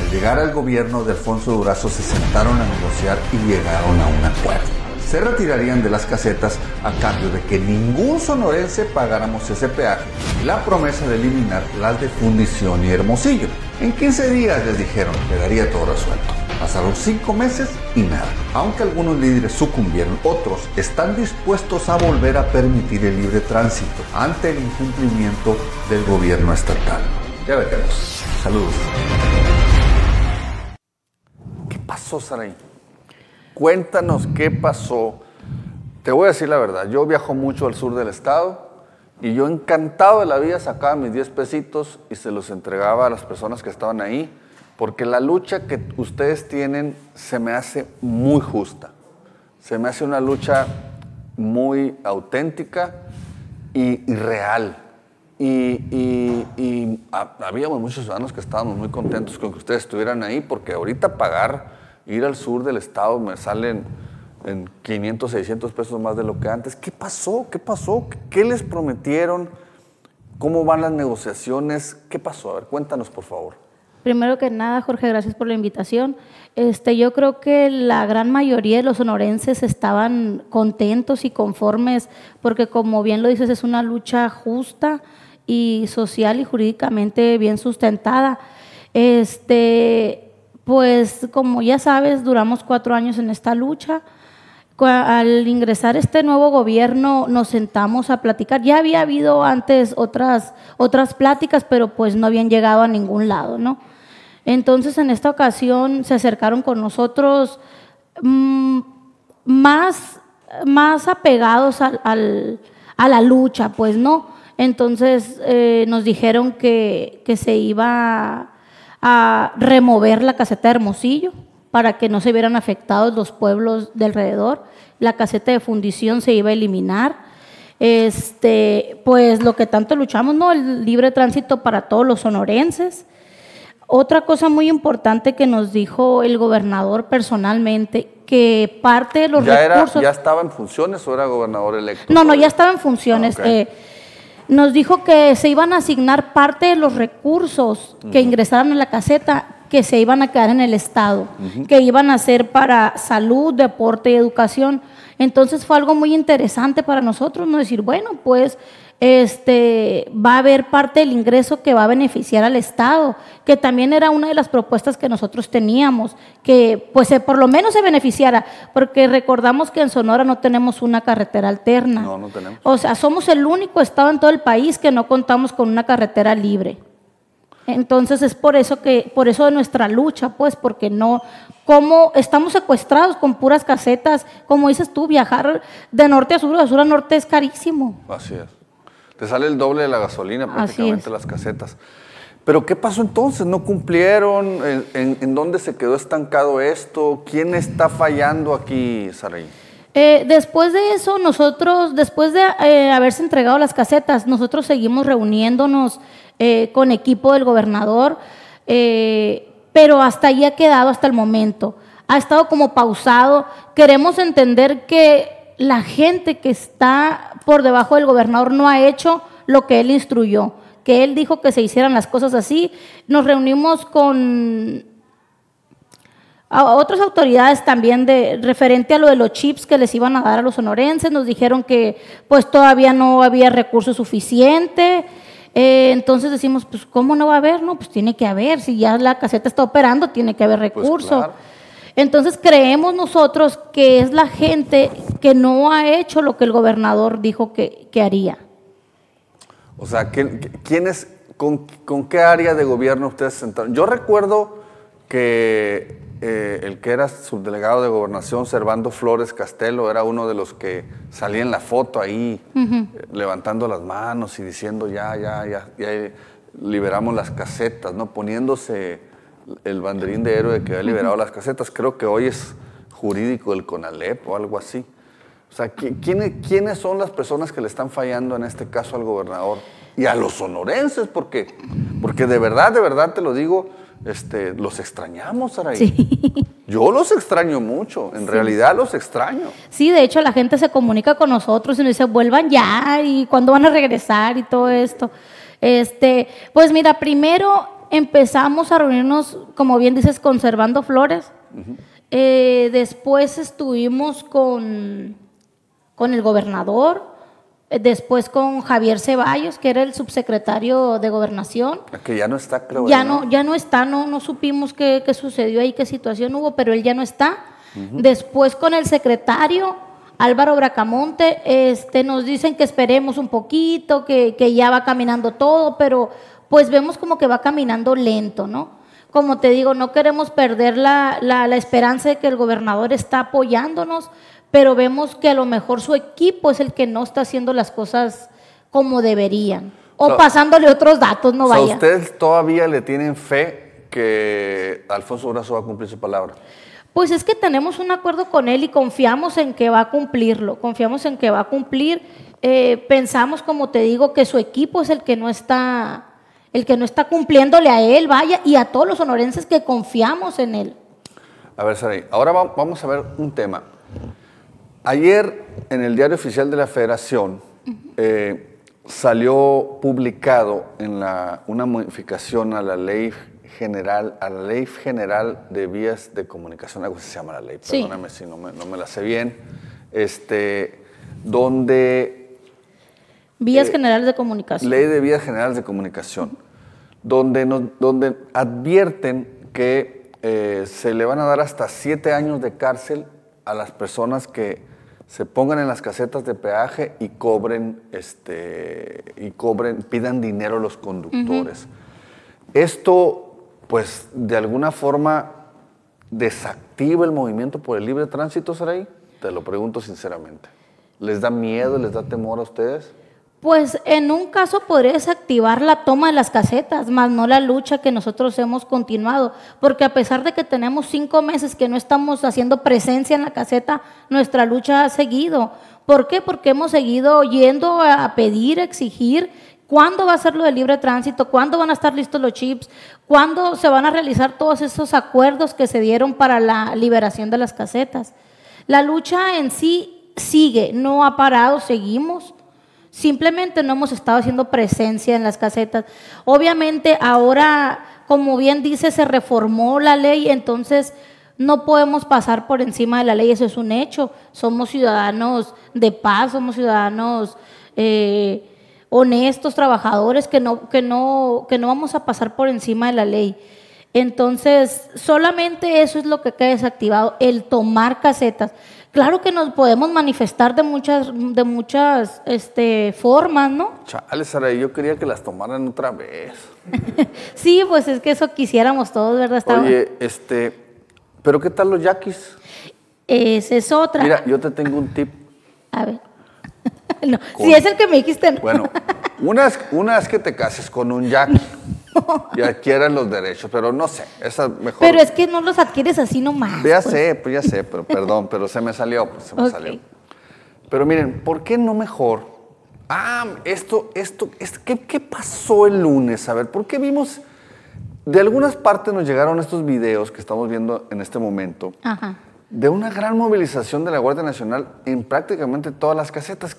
Al llegar al gobierno de Alfonso Durazo se sentaron a negociar y llegaron a un acuerdo. Se retirarían de las casetas a cambio de que ningún sonorense pagáramos ese peaje y la promesa de eliminar las de Fundición y Hermosillo. En 15 días les dijeron quedaría todo resuelto. Pasaron cinco meses y nada. Aunque algunos líderes sucumbieron, otros están dispuestos a volver a permitir el libre tránsito ante el incumplimiento del gobierno estatal. Ya veremos. Saludos pasó, Saray? Cuéntanos qué pasó. Te voy a decir la verdad, yo viajo mucho al sur del estado y yo encantado de la vida sacaba mis 10 pesitos y se los entregaba a las personas que estaban ahí, porque la lucha que ustedes tienen se me hace muy justa, se me hace una lucha muy auténtica y, real. Y, habíamos muchos ciudadanos que estábamos muy contentos con que ustedes estuvieran ahí, porque ahorita pagar ir al sur del estado me salen en 500, 600 pesos más de lo que antes. ¿Qué pasó? ¿Qué pasó? ¿Qué les prometieron? ¿Cómo van las negociaciones? ¿Qué pasó? A ver, cuéntanos, por favor. Primero que nada, Jorge, gracias por la invitación. Este, yo creo que la gran mayoría de los sonorenses estaban contentos y conformes porque, como bien lo dices, es una lucha justa y social y jurídicamente bien sustentada. Este, pues como ya sabes, duramos cuatro años en esta lucha. Al ingresar este nuevo gobierno nos sentamos a platicar. Ya había habido antes otras, otras pláticas, pero pues no habían llegado a ningún lado, ¿no? Entonces en esta ocasión se acercaron con nosotros mm, más, más apegados a la lucha, pues no. Entonces eh, nos dijeron que, que se iba a remover la caseta de Hermosillo para que no se vieran afectados los pueblos de alrededor. La caseta de fundición se iba a eliminar. Este, pues lo que tanto luchamos, ¿no? El libre tránsito para todos los sonorenses. Otra cosa muy importante que nos dijo el gobernador personalmente, que parte de los ¿Ya recursos... ¿Ya estaba en funciones o era gobernador electo? No, no, ya estaba en funciones. Ah, eh, nos dijo que se iban a asignar parte de los recursos que ingresaron a la caseta que se iban a quedar en el Estado, que iban a ser para salud, deporte y educación. Entonces fue algo muy interesante para nosotros, no decir, bueno, pues este, va a haber parte del ingreso que va a beneficiar al Estado, que también era una de las propuestas que nosotros teníamos, que pues por lo menos se beneficiara, porque recordamos que en Sonora no tenemos una carretera alterna. No, no tenemos. O sea, somos el único estado en todo el país que no contamos con una carretera libre. Entonces es por eso que, por eso de nuestra lucha, pues, porque no, como estamos secuestrados con puras casetas, como dices tú, viajar de norte a sur, de sur a norte es carísimo. Así es. Te sale el doble de la gasolina prácticamente las casetas. Pero ¿qué pasó entonces? ¿No cumplieron? ¿En, dónde se quedó estancado esto? ¿Quién está fallando aquí, Saray? Eh, después de eso, nosotros, después de eh, haberse entregado las casetas, nosotros seguimos reuniéndonos eh, con equipo del gobernador, pero hasta ahí ha quedado hasta el momento. Ha estado como pausado. Queremos entender que la gente que está por debajo del gobernador no ha hecho lo que él instruyó, que él dijo que se hicieran las cosas así. Nos reunimos con otras autoridades también de referente a lo de los chips que les iban a dar a los sonorenses, nos dijeron que pues todavía no había recursos suficiente. Eh, entonces decimos, pues ¿cómo no va a haber? No, pues tiene que haber, si ya la caseta está operando, tiene que haber pues, recursos. Entonces creemos nosotros que es la gente que no ha hecho lo que el gobernador dijo que, haría. O sea, ¿quién, es, con, qué área de gobierno ustedes se sentaron? Yo recuerdo que eh, el que era subdelegado de gobernación, Servando Flores Castelo, era uno de los que salía en la foto ahí, eh, levantando las manos y diciendo ya, ya, ya, ya liberamos las casetas, ¿no? Poniéndose el banderín de héroe que ha liberado las casetas. Creo que hoy es jurídico del CONALEP o algo así. O sea, ¿quiénes, ¿quiénes son las personas que le están fallando en este caso al gobernador? Y a los sonorenses, porque, porque de verdad, de verdad te lo digo, este, los extrañamos, Saraí. Sí. Yo los extraño mucho, en realidad los extraño. Sí, de hecho la gente se comunica con nosotros y nos dice, vuelvan ya, y cuándo van a regresar y todo esto. Este, pues mira, primero empezamos a reunirnos, como bien dices, conservando flores. Eh, después estuvimos con, con el gobernador, eh, después con Javier Ceballos, que era el subsecretario de Gobernación. Que ya no está, creo. Ya no, ya no está, no, no supimos qué, sucedió ahí, qué situación hubo, pero él ya no está. Después con el secretario Álvaro Bracamonte, este, nos dicen que esperemos un poquito, que, que ya va caminando todo, pero pues vemos como que va caminando lento, ¿no? Como te digo, no queremos perder la, la, esperanza de que el gobernador está apoyándonos, pero vemos que a lo mejor su equipo es el que no está haciendo las cosas como deberían. O pasándole otros datos, no vaya. ¿Ustedes todavía le tienen fe que Alfonso Brazo va a cumplir su palabra? Pues es que tenemos un acuerdo con él y confiamos en que va a cumplirlo, confiamos en que va a cumplir. Eh, pensamos, como te digo, que su equipo es el que no está el que no está cumpliéndole a él, vaya, y a todos los sonorenses que confiamos en él. A ver, Saray, ahora vamos a ver un tema. Ayer en el diario oficial de la Federación eh, salió publicado en la, una modificación a la ley general, a la ley general de vías de comunicación, algo se llama la ley, perdóname si no me, no me, la sé bien, este, donde Vías eh, Generales de Comunicación. Ley de Vías Generales de Comunicación, donde, donde advierten que eh, se le van a dar hasta siete años de cárcel a las personas que se pongan en las casetas de peaje y cobren, este, y cobren, pidan dinero a los conductores. Esto, pues, de alguna forma desactiva el movimiento por el libre tránsito, Saray? Te lo pregunto sinceramente. ¿Les da miedo, les da temor a ustedes? Pues en un caso podría desactivar la toma de las casetas, más no la lucha que nosotros hemos continuado, porque a pesar de que tenemos cinco meses que no estamos haciendo presencia en la caseta, nuestra lucha ha seguido. ¿Por qué? Porque hemos seguido yendo a pedir, exigir cuándo va a ser lo del libre tránsito, cuándo van a estar listos los chips, cuándo se van a realizar todos esos acuerdos que se dieron para la liberación de las casetas. La lucha en sí sigue, no ha parado, seguimos. Simplemente no hemos estado haciendo presencia en las casetas. Obviamente ahora, como bien dice, se reformó la ley, entonces no podemos pasar por encima de la ley, eso es un hecho. Somos ciudadanos de paz, somos ciudadanos eh, honestos, trabajadores, que no, que, no, que no vamos a pasar por encima de la ley. Entonces, solamente eso es lo que queda desactivado, el tomar casetas. Claro que nos podemos manifestar de muchas, de muchas este, formas, ¿no? Chale, Sara, yo quería que las tomaran otra vez. sí, pues es que eso quisiéramos todos, ¿verdad? Oye, este, ¿pero qué tal los yaquis? Esa es otra. Mira, yo te tengo un tip. A ver. si es el que me dijiste. Bueno, una es, una es que te cases con un yaqui. y adquieran los derechos, pero no sé, esa mejor. Pero es que no los adquieres así nomás. Ya pues. sé, pues ya sé, pero perdón, pero se me salió, pues se me salió. Pero miren, ¿por qué no mejor? Ah, esto, esto, ¿qué, ¿qué pasó el lunes? A ver, ¿por qué vimos? De algunas partes nos llegaron estos videos que estamos viendo en este momento. De una gran movilización de la Guardia Nacional en prácticamente todas las casetas.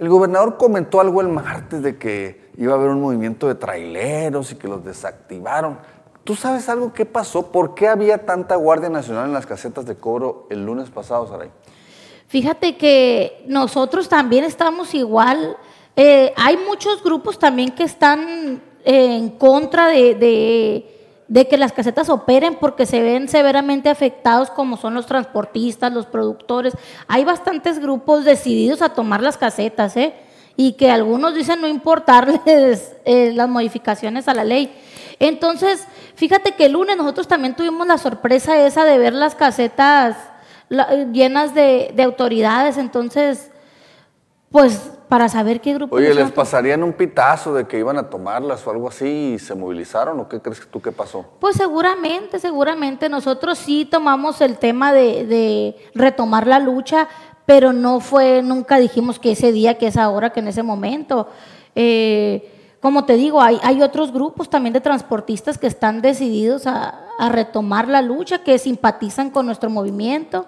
El gobernador comentó algo el martes de que iba a haber un movimiento de traileros y que los desactivaron. ¿Tú sabes algo qué pasó? ¿Por qué había tanta Guardia Nacional en las casetas de cobro el lunes pasado, Saray? Fíjate que nosotros también estamos igual. Eh, hay muchos grupos también que están en contra de que las casetas operen porque se ven severamente afectados como son los transportistas, los productores. Hay bastantes grupos decididos a tomar las casetas, ¿eh? Y que algunos dicen no importarles eh, las modificaciones a la ley. Entonces, fíjate que el lunes nosotros también tuvimos la sorpresa esa de ver las casetas llenas de, de autoridades. Entonces, pues para saber qué grupo. Oye, ¿les pasarían un pitazo de que iban a tomarlas o algo así y se movilizaron o qué crees tú que pasó? Pues seguramente, seguramente. Nosotros sí tomamos el tema de, de retomar la lucha, pero no fue, nunca dijimos que ese día, que esa hora, que en ese momento. Eh, como te digo, hay, hay otros grupos también de transportistas que están decididos a, a retomar la lucha, que simpatizan con nuestro movimiento.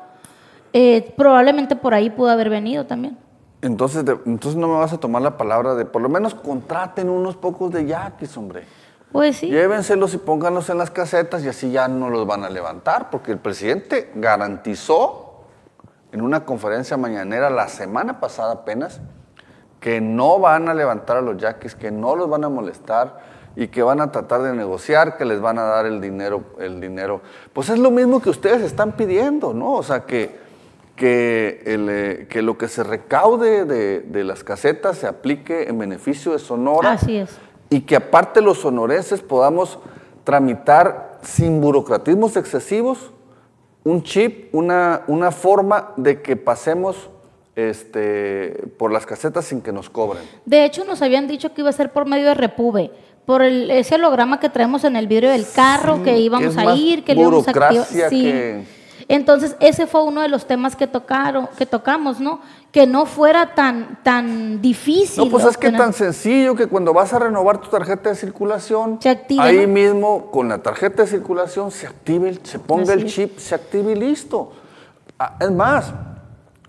Eh, probablemente por ahí pudo haber venido también. Entonces, entonces no me vas a tomar la palabra de por lo menos contraten unos pocos de yaquis, hombre. Pues sí. Llévenselos y pónganlos en las casetas y así ya no los van a levantar, porque el presidente garantizó en una conferencia mañanera la semana pasada apenas que no van a levantar a los yaquis, que no los van a molestar y que van a tratar de negociar, que les van a dar el dinero, el dinero. Pues es lo mismo que ustedes están pidiendo, ¿no? O sea, que, que, eh, que lo que se recaude de, de, las casetas se aplique en beneficio de Sonora. Así es. Y que aparte los sonorenses podamos tramitar sin burocratismos excesivos un chip, una, una forma de que pasemos este, por las casetas sin que nos cobren. De hecho, nos habían dicho que iba a ser por medio de Repube, por el, ese holograma que traemos en el vidrio del carro, Sí, que íbamos a ir, que le íbamos a activar. Sí. que- Entonces, ese fue uno de los temas que tocaron, que tocamos, ¿no? Que no fuera tan, tan difícil. No, pues es que tan sencillo que cuando vas a renovar tu tarjeta de circulación, Se activa, ahí ¿no? mismo con la tarjeta de circulación se active, el- se ponga Así el es. chip, se active y listo. Ah, Es más,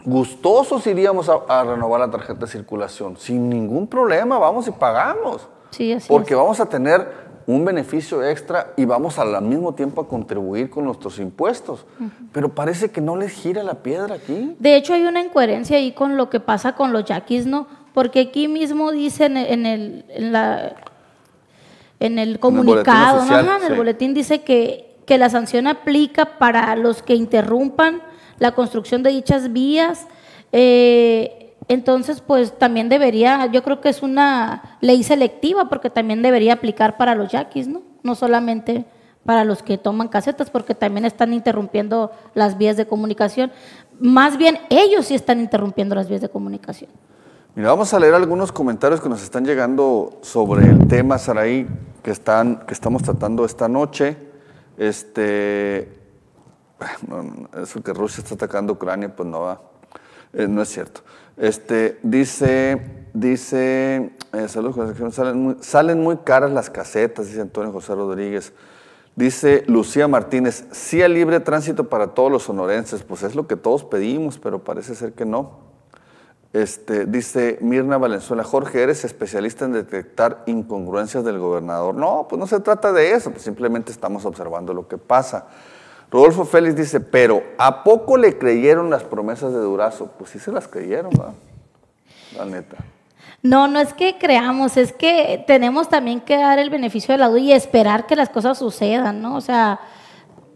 gustosos iríamos a, a renovar la tarjeta de circulación, sin ningún problema, vamos y pagamos. Sí, así Porque es. vamos a tener un beneficio extra y vamos al mismo tiempo a contribuir con nuestros impuestos. Pero parece que no les gira la piedra aquí. De hecho, hay una incoherencia ahí con lo que pasa con los yaquis, ¿no? Porque aquí mismo dicen en el, en la, en el comunicado, en el sí. boletín dice que, que la sanción aplica para los que interrumpan la construcción de dichas vías. Eh, entonces, pues también debería, yo creo que es una ley selectiva porque también debería aplicar para los yaquis, ¿no? No solamente para los que toman casetas, porque también están interrumpiendo las vías de comunicación. Más bien, ellos sí están interrumpiendo las vías de comunicación. Mira, vamos a leer algunos comentarios que nos están llegando sobre el tema, Saraí, que, están, que estamos tratando esta noche. Este, eso que Rusia está atacando Ucrania, pues no va. Eh, no es cierto. Este, dice, dice, eh, saludos, salen muy, salen muy caras las casetas, dice Antonio José Rodríguez. Dice Lucía Martínez, sí a libre tránsito para todos los sonorenses, pues es lo que todos pedimos, pero parece ser que no. Este, dice Mirna Valenzuela, Jorge, ¿eres especialista en detectar incongruencias del gobernador? No, pues no se trata de eso, pues simplemente estamos observando lo que pasa. Rodolfo Félix dice, pero ¿a poco le creyeron las promesas de Durazo? Pues sí se las creyeron, ¿verdad? La neta. No, no es que creamos, es que tenemos también que dar el beneficio de la duda y esperar que las cosas sucedan, ¿no? O sea,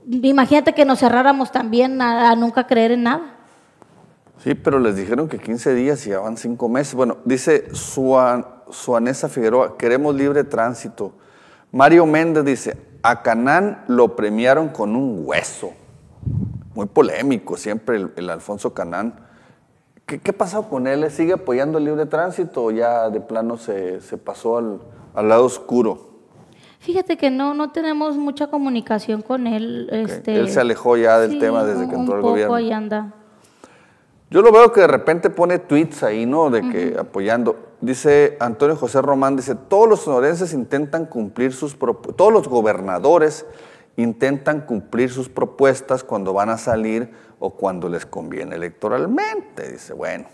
imagínate que nos cerráramos también a, a nunca creer en nada. Sí, pero les dijeron que 15 días y ya van 5 meses. Bueno, dice Suan, Suanesa Figueroa, queremos libre tránsito. Mario Méndez dice, a Canán lo premiaron con un hueso. Muy polémico siempre el, el Alfonso Canán. ¿Qué, ¿Qué ha pasado con él? ¿Sigue apoyando el libre tránsito o ya de plano se, se pasó al, al lado oscuro? Fíjate que no, no tenemos mucha comunicación con él. Este, Él se alejó ya del sí, tema desde que entró al poco gobierno. ahí anda. Yo lo veo que de repente pone tweets ahí, ¿no? De que apoyando. Dice Antonio José Román, dice, todos los sonorenses intentan cumplir sus propu- todos los gobernadores intentan cumplir sus propuestas cuando van a salir o cuando les conviene electoralmente. Dice, bueno.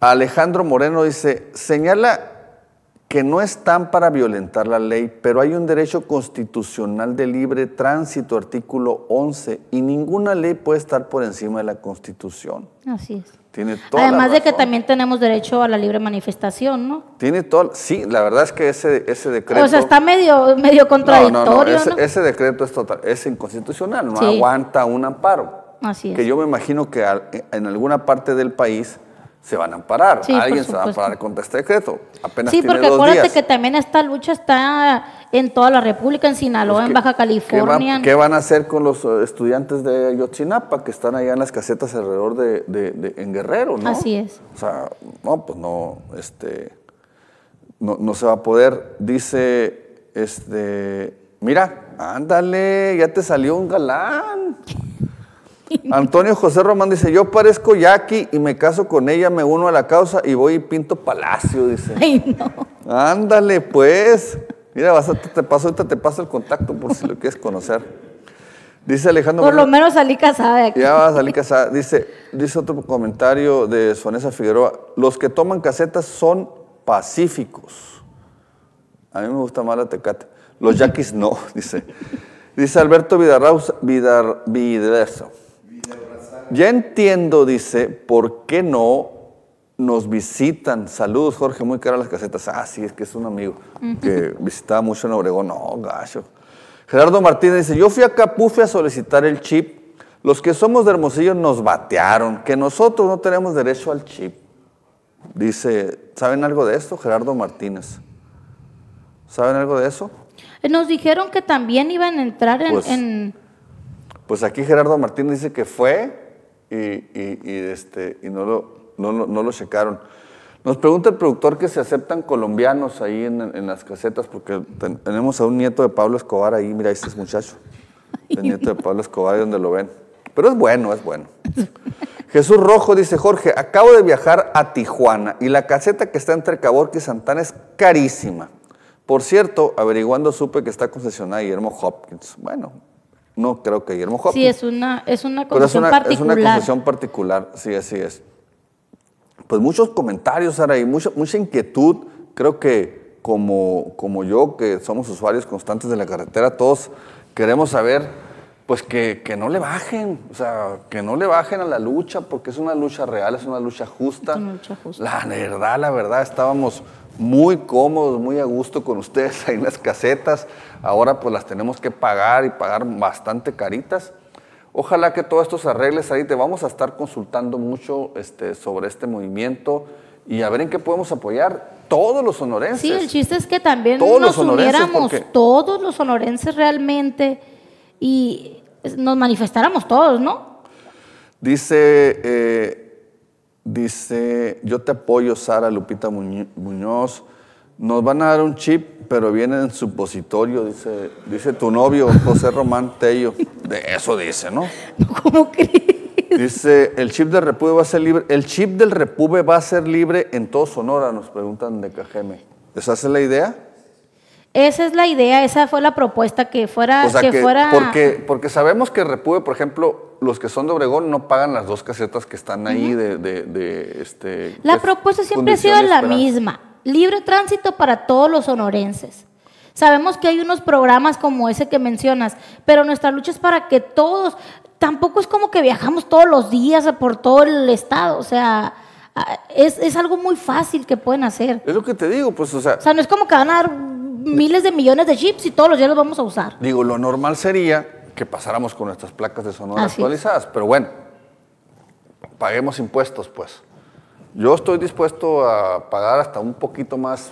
Alejandro Moreno dice, señala que no están para violentar la ley, pero hay un derecho constitucional de libre tránsito, artículo 11, y ninguna ley puede estar por encima de la Constitución. Así es. Tiene toda la Además de que también tenemos derecho a la libre manifestación, ¿no? Tiene todo, sí, la verdad es que ese, ese decreto... O sea, está medio, medio contradictorio, no, ¿no? no, ese, ese decreto es, total, es inconstitucional, no Sí. aguanta un amparo. Así es. Que yo me imagino que en alguna parte del país se van a amparar. Sí, Alguien se va a amparar contra este decreto. Apenas Sí, tiene porque dos acuérdate días. que también esta lucha está en toda la República, en Sinaloa, Pues, en ¿qué- Baja ¿qué, California. qué van a hacer con los eh, estudiantes de Ayotzinapa que están allá en las casetas alrededor de, de- de- en Guerrero, no? Así es. O sea, no, pues no, este, no, no se va a poder. Dice, este, mira, ándale, ya te salió un galán. Antonio José Román dice, yo parezco Jackie y me caso con ella, me uno a la causa y voy y pinto palacio, dice. Ay, no. Ándale, pues. Mira, vas a- te paso, ahorita te paso el contacto por si lo quieres conocer. Dice Alejandro. Por lo menos salí casada de aquí. Ya va a salir casada. Dice, dice otro comentario de Sonesa Figueroa. Los que toman casetas son pacíficos. A mí me gusta más la tecate. Los yaquis no, dice. Dice Alberto Vidarrauza, Vidar, Vidarezo. Ya entiendo, dice, por qué no nos visitan. Saludos, Jorge, muy caras las casetas. Ah, sí, es que es un amigo que visitaba mucho en Obregón. No, gacho. Gerardo Martínez dice, yo fui a Capufe a solicitar el chip. Los que somos de Hermosillo nos batearon, que nosotros no tenemos derecho al chip. Dice, ¿saben algo de esto? Gerardo Martínez. ¿Saben algo de eso? Nos dijeron que también iban a entrar en... Pues, en- Pues aquí Gerardo Martínez dice que fue y, y- y, este, y no, lo, no, lo- no lo checaron. Nos pregunta el productor que se aceptan colombianos ahí en, en las casetas, porque ten- tenemos a un nieto de Pablo Escobar ahí, mira, este es muchacho. El nieto de Pablo Escobar, ahí donde lo ven. Pero es bueno, es bueno. Jesús Rojo dice, Jorge, acabo de viajar a Tijuana y la caseta que está entre Caborca y Santana es carísima. Por cierto, averiguando supe que está concesionada Guillermo Hopkins. Bueno, no creo que Guillermo Hopkins. sí, es una, es una Pero es concesión una, es particular. una concesión particular, sí, así es. Pues muchos comentarios, Sara, y mucha, mucha inquietud. Creo que como, como yo, que somos usuarios constantes de la carretera, todos queremos saber, pues que, que no le bajen, o sea, que no le bajen a la lucha, porque es una lucha real, es una lucha justa. Es una lucha justa. La verdad, la verdad, estábamos muy cómodos, muy a gusto con ustedes ahí en las casetas. Ahora pues las tenemos que pagar y pagar bastante caritas. Ojalá que todo esto se arregle, ahí te vamos a estar consultando mucho este, sobre este movimiento y a ver en qué podemos apoyar todos los sonorenses. Sí, el chiste es que también Todos nos uniéramos todos los sonorenses realmente y nos manifestáramos todos, ¿no? Dice, eh, dice, yo te apoyo, Sara Lupita Muñoz. Nos van a dar un chip, pero viene en supositorio, dice, dice tu novio, José Román Tello. De eso dice, ¿no? ¿Cómo crees? Dice, el chip del Repube va a ser libre. El chip del Repube va a ser libre en todo Sonora, nos preguntan de Cajeme. ¿Esa es la idea? Esa es la idea, esa fue la propuesta que fuera, O sea, que, que, fuera. porque, porque sabemos que Repube, por ejemplo, los que son de Obregón no pagan las dos casetas que están ahí de, de, de, este... La propuesta siempre ha sido la misma, libre tránsito para todos los sonorenses. Sabemos que hay unos programas como ese que mencionas, pero nuestra lucha es para que todos, tampoco es como que viajamos todos los días por todo el estado, o sea, es, es algo muy fácil que pueden hacer. Es lo que te digo, pues, o sea, O sea, no es como que van a dar miles de millones de chips y todos los días los vamos a usar. digo, lo normal sería que pasáramos con nuestras placas de Sonora Así es. actualizadas, pero bueno, paguemos impuestos, pues. Yo estoy dispuesto a pagar hasta un poquito más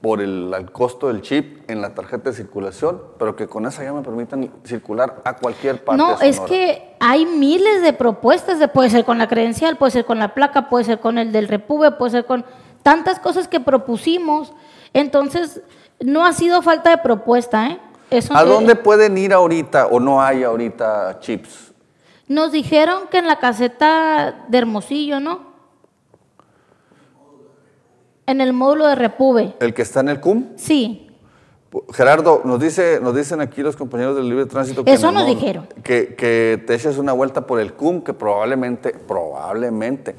por el, el costo del chip en la tarjeta de circulación, pero que con esa ya me permitan circular a cualquier parte No, de es que hay miles de propuestas, de, puede ser con la credencial, puede ser con la placa, puede ser con el del Repube, puede ser con tantas cosas que propusimos. Entonces, no ha sido falta de propuesta, ¿eh? Eso, ¿A dónde pueden ir ahorita o no hay ahorita chips? Nos dijeron que en la caseta de Hermosillo, ¿no? En el módulo de Repube. ¿El que está en el CUM? Sí. Gerardo, nos, dice, nos dicen aquí los compañeros del libre tránsito que, Eso nos dijeron. que, que te eches una vuelta por el CUM, que probablemente, probablemente,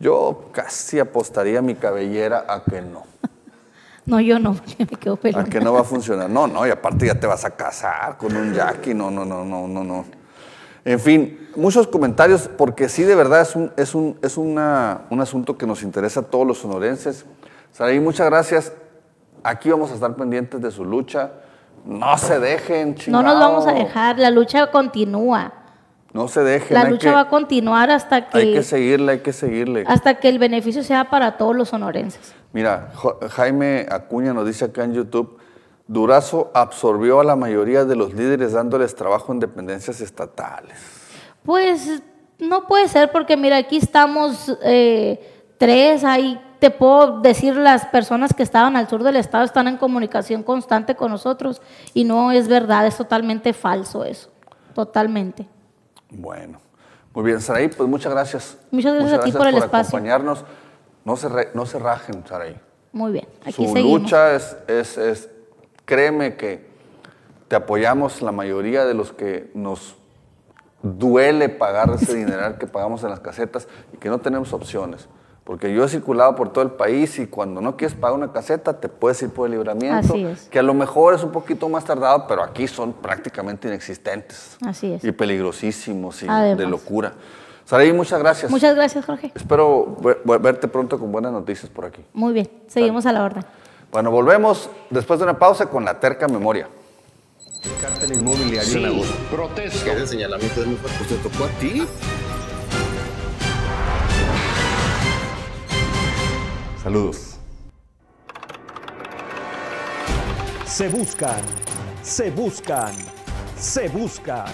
yo casi apostaría mi cabellera a que no, No, yo no, porque me quedo a pelona. que no va a funcionar. No, no, y aparte ya te vas a casar con un Jackie, no, no, no, no, no, no. En fin, muchos comentarios, porque sí, de verdad es un, es un, es una, un asunto que nos interesa a todos los sonorenses. Saraí, muchas gracias. Aquí vamos a estar pendientes de su lucha. No se dejen, No nos vamos a dejar, la lucha continúa. No se dejen. La hay lucha que- va a continuar hasta que, Hay que seguirle, hay que seguirle. hasta que el beneficio sea para todos los sonorenses. Mira, Jaime Acuña nos dice acá en YouTube, Durazo absorbió a la mayoría de los líderes dándoles trabajo en dependencias estatales. Pues no puede ser porque mira, aquí estamos eh, tres, ahí te puedo decir las personas que estaban al sur del estado están en comunicación constante con nosotros y no es verdad, es totalmente falso eso, totalmente. Bueno, muy bien, Saraí, pues muchas gracias. Muchas gracias, a ti por el espacio. acompañarnos. No se, no se rajen, Saraí. Muy bien, aquí Su lucha es, es, es, créeme que te apoyamos la mayoría de los que nos duele pagar ese dineral que pagamos en las casetas y que no tenemos opciones. Porque yo he circulado por todo el país y cuando no quieres pagar una caseta te puedes ir por el libramiento, que a lo mejor es un poquito más tardado, pero aquí son prácticamente inexistentes. Así es. Y peligrosísimos y de locura. Saraí, muchas gracias. Muchas gracias, Jorge. Espero verte pronto con buenas noticias por aquí. Muy bien, seguimos a la orden. Bueno, volvemos después de una pausa con la terca memoria. El cártel inmobiliario sí, en. Protesto. Ese señalamiento de fuerte. ¿Te tocó a ti? Saludos. Se buscan, se buscan, se buscan.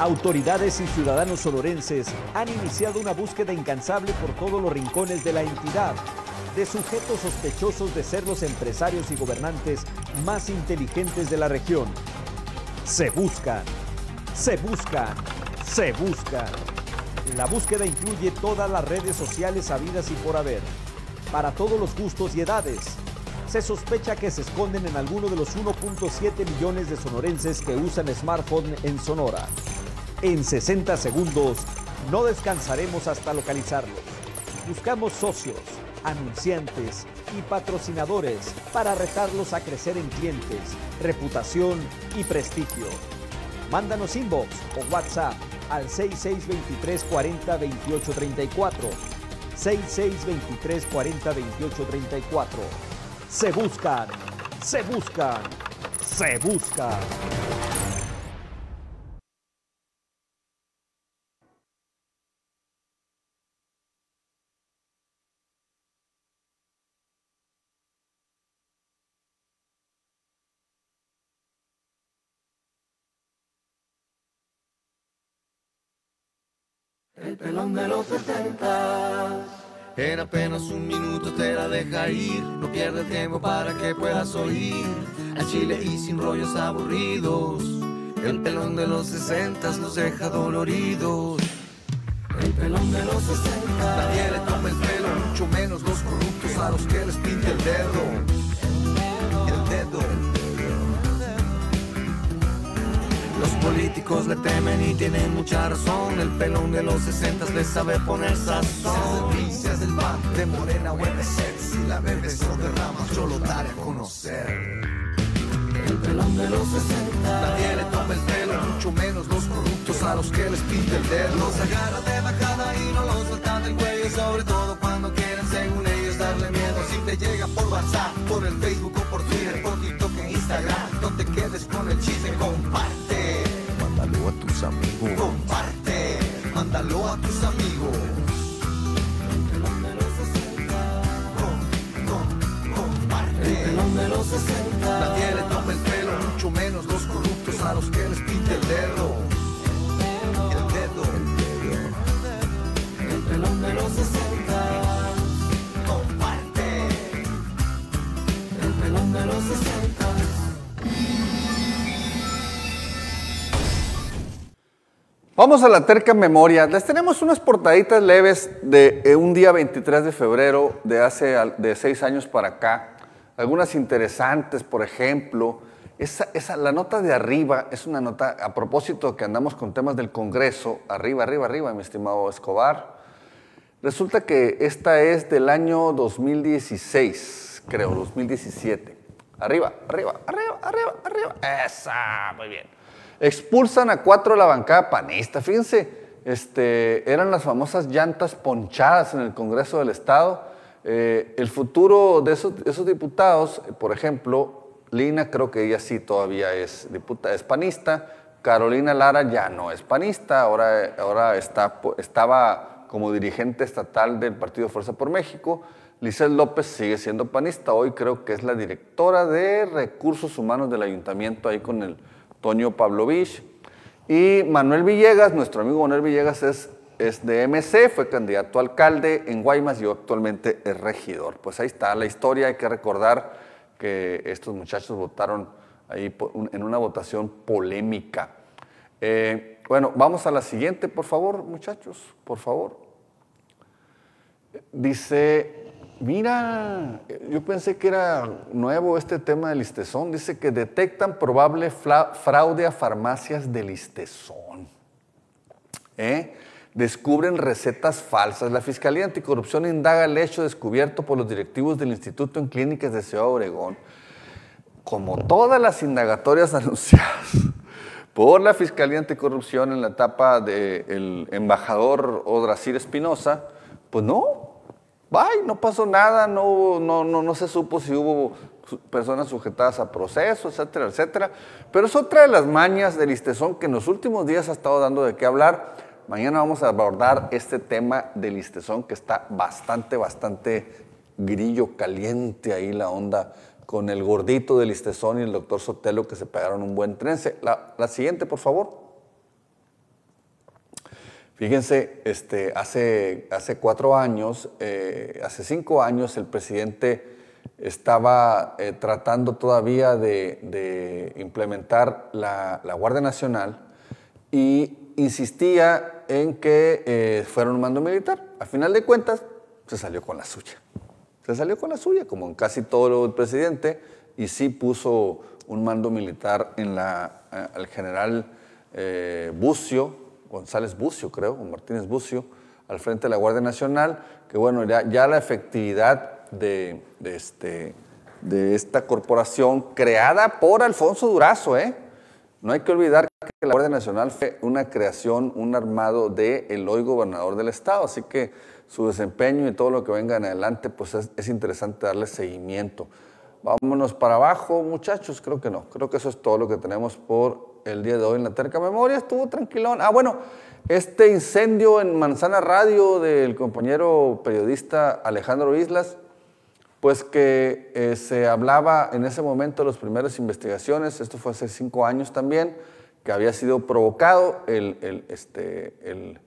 Autoridades y ciudadanos sonorenses han iniciado una búsqueda incansable por todos los rincones de la entidad de sujetos sospechosos de ser los empresarios y gobernantes más inteligentes de la región. Se buscan, se buscan, se buscan. La búsqueda incluye todas las redes sociales habidas y por haber para todos los gustos y edades. Se sospecha que se esconden en alguno de los 1.7 millones de sonorenses que usan smartphone en Sonora. En 60 segundos, no descansaremos hasta localizarlos. Buscamos socios, anunciantes y patrocinadores para retarlos a crecer en clientes, reputación y prestigio. Mándanos inbox o WhatsApp al 6623 40 28 34 6623 40 28 34. Se buscan, se buscan, se buscan. El pelón de los 70. En apenas un minuto te la deja ir. No pierde tiempo para que puedas oír. A Chile y sin rollos aburridos. El pelón de los 60 nos deja doloridos. El pelón de los 60. Nadie le toma el pelo, mucho menos los corruptos a los que les pinte el dedo. Políticos le temen y tienen mucha razón. El pelón de los 60 le sabe poner sazón. Seas del pan, de morena o Si la bebes o derramas, yo lo daré a conocer. El pelón de los 60. Nadie le toma el pelo, mucho menos los corruptos a los que les pinta el dedo. Los agarra de bajada y no los sueltan del cuello. Sobre todo cuando quieren, según ellos, darle miedo. Si te llega por WhatsApp, por el Facebook o por Twitter, por TikTok e Instagram, no te quedes con el chisme, comparte a tus amigos. Comparte, mándalo a tus amigos. El pelón de los 60. comparte. El pelón de los 60. Nadie le toma el pelo, mucho menos los corruptos a los que les pinte el dedo. El dedo. El pelón de los 60. Comparte. El pelón de los 60. Vamos a la terca memoria. Les tenemos unas portaditas leves de eh, un día 23 de febrero de hace de seis años para acá. Algunas interesantes, por ejemplo. Esa, esa, la nota de arriba es una nota a propósito que andamos con temas del Congreso. Arriba, arriba, arriba, mi estimado Escobar. Resulta que esta es del año 2016, creo, 2017. Arriba, arriba, arriba, arriba, arriba. Esa, muy bien. Expulsan a cuatro de la bancada panista. Fíjense, este, eran las famosas llantas ponchadas en el Congreso del Estado. Eh, el futuro de esos, diputados, por ejemplo, Lina creo que ella sí todavía es, diputada, es panista. Carolina Lara ya no es panista, ahora, ahora está, estaba como dirigente estatal del Partido Fuerza por México. Lizeth López sigue siendo panista, hoy creo que es la directora de Recursos Humanos del Ayuntamiento, ahí con el Toño Pavlovich. Y Manuel Villegas, nuestro amigo Manuel Villegas es, es de MC, fue candidato a alcalde en Guaymas y actualmente es regidor. Pues ahí está la historia, hay que recordar que estos muchachos votaron ahí en una votación polémica. Eh, bueno, vamos a la siguiente, por favor, muchachos, por favor. Dice, mira, yo pensé que era nuevo este tema del listezón. Dice que detectan probable fraude a farmacias de listezón. ¿Eh? Descubren recetas falsas. La Fiscalía Anticorrupción indaga el hecho descubierto por los directivos del Instituto en Clínicas de Ciudad Obregón. Como todas las indagatorias anunciadas por la Fiscalía Anticorrupción en la etapa del embajador Odrasir Espinosa, pues no, bye, no pasó nada, no, no, no, no se supo si hubo personas sujetadas a proceso, etcétera, etcétera. Pero es otra de las mañas del listezón que en los últimos días ha estado dando de qué hablar. Mañana vamos a abordar este tema del listezón que está bastante, bastante grillo caliente ahí la onda con el gordito del Listezón y el doctor Sotelo que se pegaron un buen trense. La, siguiente, por favor. Fíjense, este, hace, hace cuatro años, eh, hace cinco años, el presidente estaba eh, tratando todavía de, implementar la, Guardia Nacional y insistía en que eh, fuera un mando militar. A final de cuentas, se salió con la suya se salió con la suya, como en casi todo lo del presidente, y sí puso un mando militar en la, al general eh, Bucio, González Bucio creo, o Martínez Bucio, al frente de la Guardia Nacional, que bueno, ya, la efectividad de, este, de esta corporación creada por Alfonso Durazo, ¿eh? No hay que olvidar que la Guardia Nacional fue una creación, un armado del el hoy gobernador del estado, así que su desempeño y todo lo que venga en adelante, pues es, interesante darle seguimiento. Vámonos para abajo, muchachos, creo que no, creo que eso es todo lo que tenemos por el día de hoy en la terca memoria, estuvo tranquilón. Ah, bueno, este incendio en Manzana Radio del compañero periodista Alejandro Islas, pues que eh, se hablaba en ese momento de las primeras investigaciones, esto fue hace cinco años también, que había sido provocado el, este, el,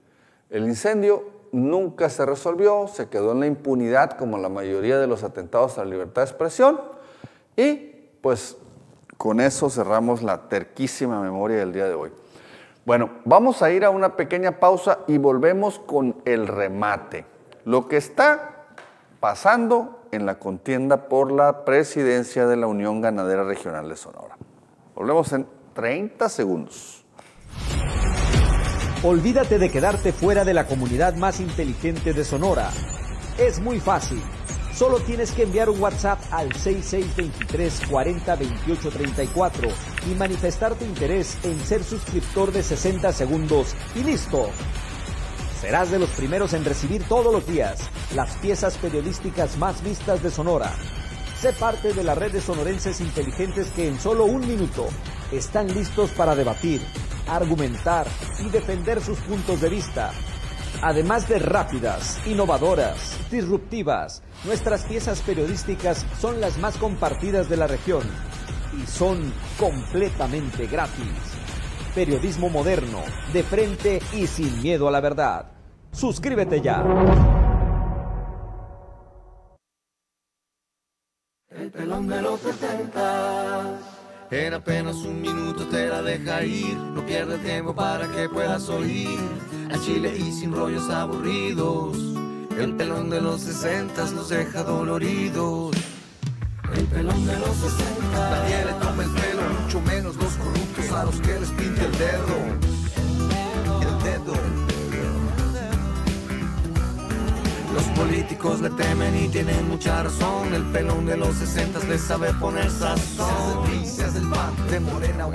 el incendio nunca se resolvió, se quedó en la impunidad como la mayoría de los atentados a la libertad de expresión y pues con eso cerramos la terquísima memoria del día de hoy. Bueno, vamos a ir a una pequeña pausa y volvemos con el remate. Lo que está pasando en la contienda por la presidencia de la Unión Ganadera Regional de Sonora. Volvemos en 30 segundos. Olvídate de quedarte fuera de la comunidad más inteligente de Sonora. Es muy fácil. Solo tienes que enviar un WhatsApp al 6623 40 34 y manifestar tu interés en ser suscriptor de 60 segundos y listo. Serás de los primeros en recibir todos los días las piezas periodísticas más vistas de Sonora. Sé parte de la red de sonorenses inteligentes que en solo un minuto están listos para debatir, argumentar y defender sus puntos de vista. Además de rápidas, innovadoras, disruptivas, nuestras piezas periodísticas son las más compartidas de la región y son completamente gratis. Periodismo moderno, de frente y sin miedo a la verdad. Suscríbete ya. El de los en apenas un minuto te la deja ir, no pierde tiempo para que puedas oír. A Chile y sin rollos aburridos, el pelón de los sesentas los deja doloridos. El pelón de los sesentas. Nadie le toma el pelo, mucho menos los corruptos a los que les pinte el dedo. Los políticos le temen y tienen mucha razón. El pelón de los sesentas le sabe poner sazón. Seas del pan, de morena o.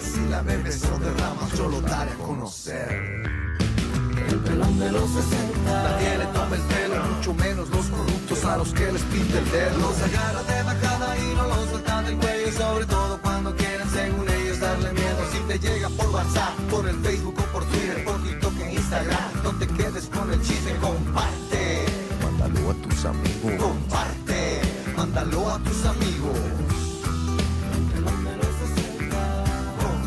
Si la bebes o derramas, yo lo daré a conocer. El pelón de los 60 Nadie le toma el pelo, mucho menos los corruptos a los que les pinta el dedo Los agarra de bajada y no los sueltan del cuello Sobre todo cuando quieren, según ellos, darle miedo Si te llega por WhatsApp, por el Facebook o por Twitter Por TikTok e Instagram No te quedes con el chisme, comparte Comparte, mándalo a tus amigos. El de los 60. Con,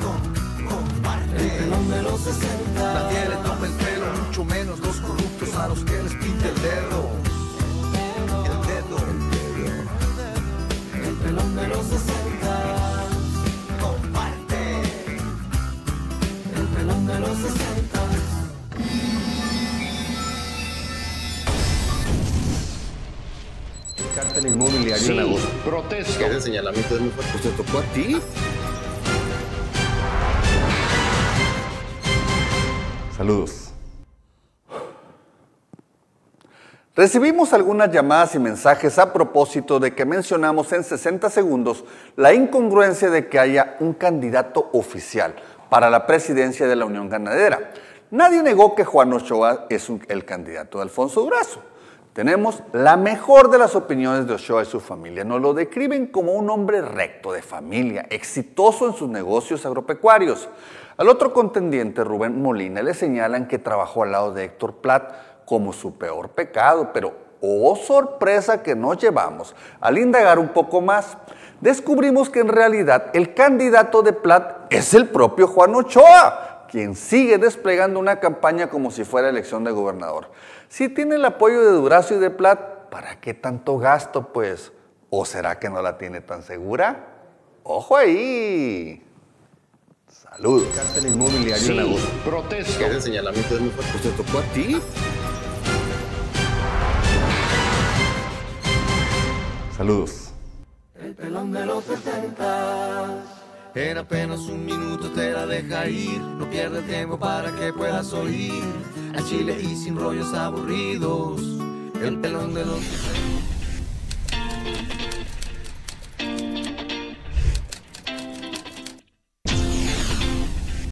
con, comparte. El pelón de los 60. Nadie le toma el pelo, mucho menos los corruptos a los que les pinta protesto. Ese señalamiento es muy fuerte. Pues te tocó a ti. Saludos. Recibimos algunas llamadas y mensajes a propósito de que mencionamos en 60 segundos la incongruencia de que haya un candidato oficial para la presidencia de la Unión Ganadera. Nadie negó que Juan Ochoa es un- el candidato de Alfonso Durazo. Tenemos la mejor de las opiniones de Ochoa y su familia. Nos lo describen como un hombre recto, de familia, exitoso en sus negocios agropecuarios. Al otro contendiente, Rubén Molina, le señalan que trabajó al lado de Héctor Platt como su peor pecado, pero oh sorpresa que nos llevamos. Al indagar un poco más, descubrimos que en realidad el candidato de Platt es el propio Juan Ochoa, quien sigue desplegando una campaña como si fuera elección de gobernador. Si tiene el apoyo de Durazo y de Platt, ¿para qué tanto gasto, pues? ¿O será que no la tiene tan segura? ¡Ojo ahí! Saludos. Cártel inmobiliario en agosto. protesto. Ese señalamiento es muy fuerte. Pues te tocó a ti. Saludos. El pelón de los 70. En apenas un minuto te la deja ir. No pierde tiempo para que puedas oír. A Chile y sin rollos aburridos. El pelón de los 60.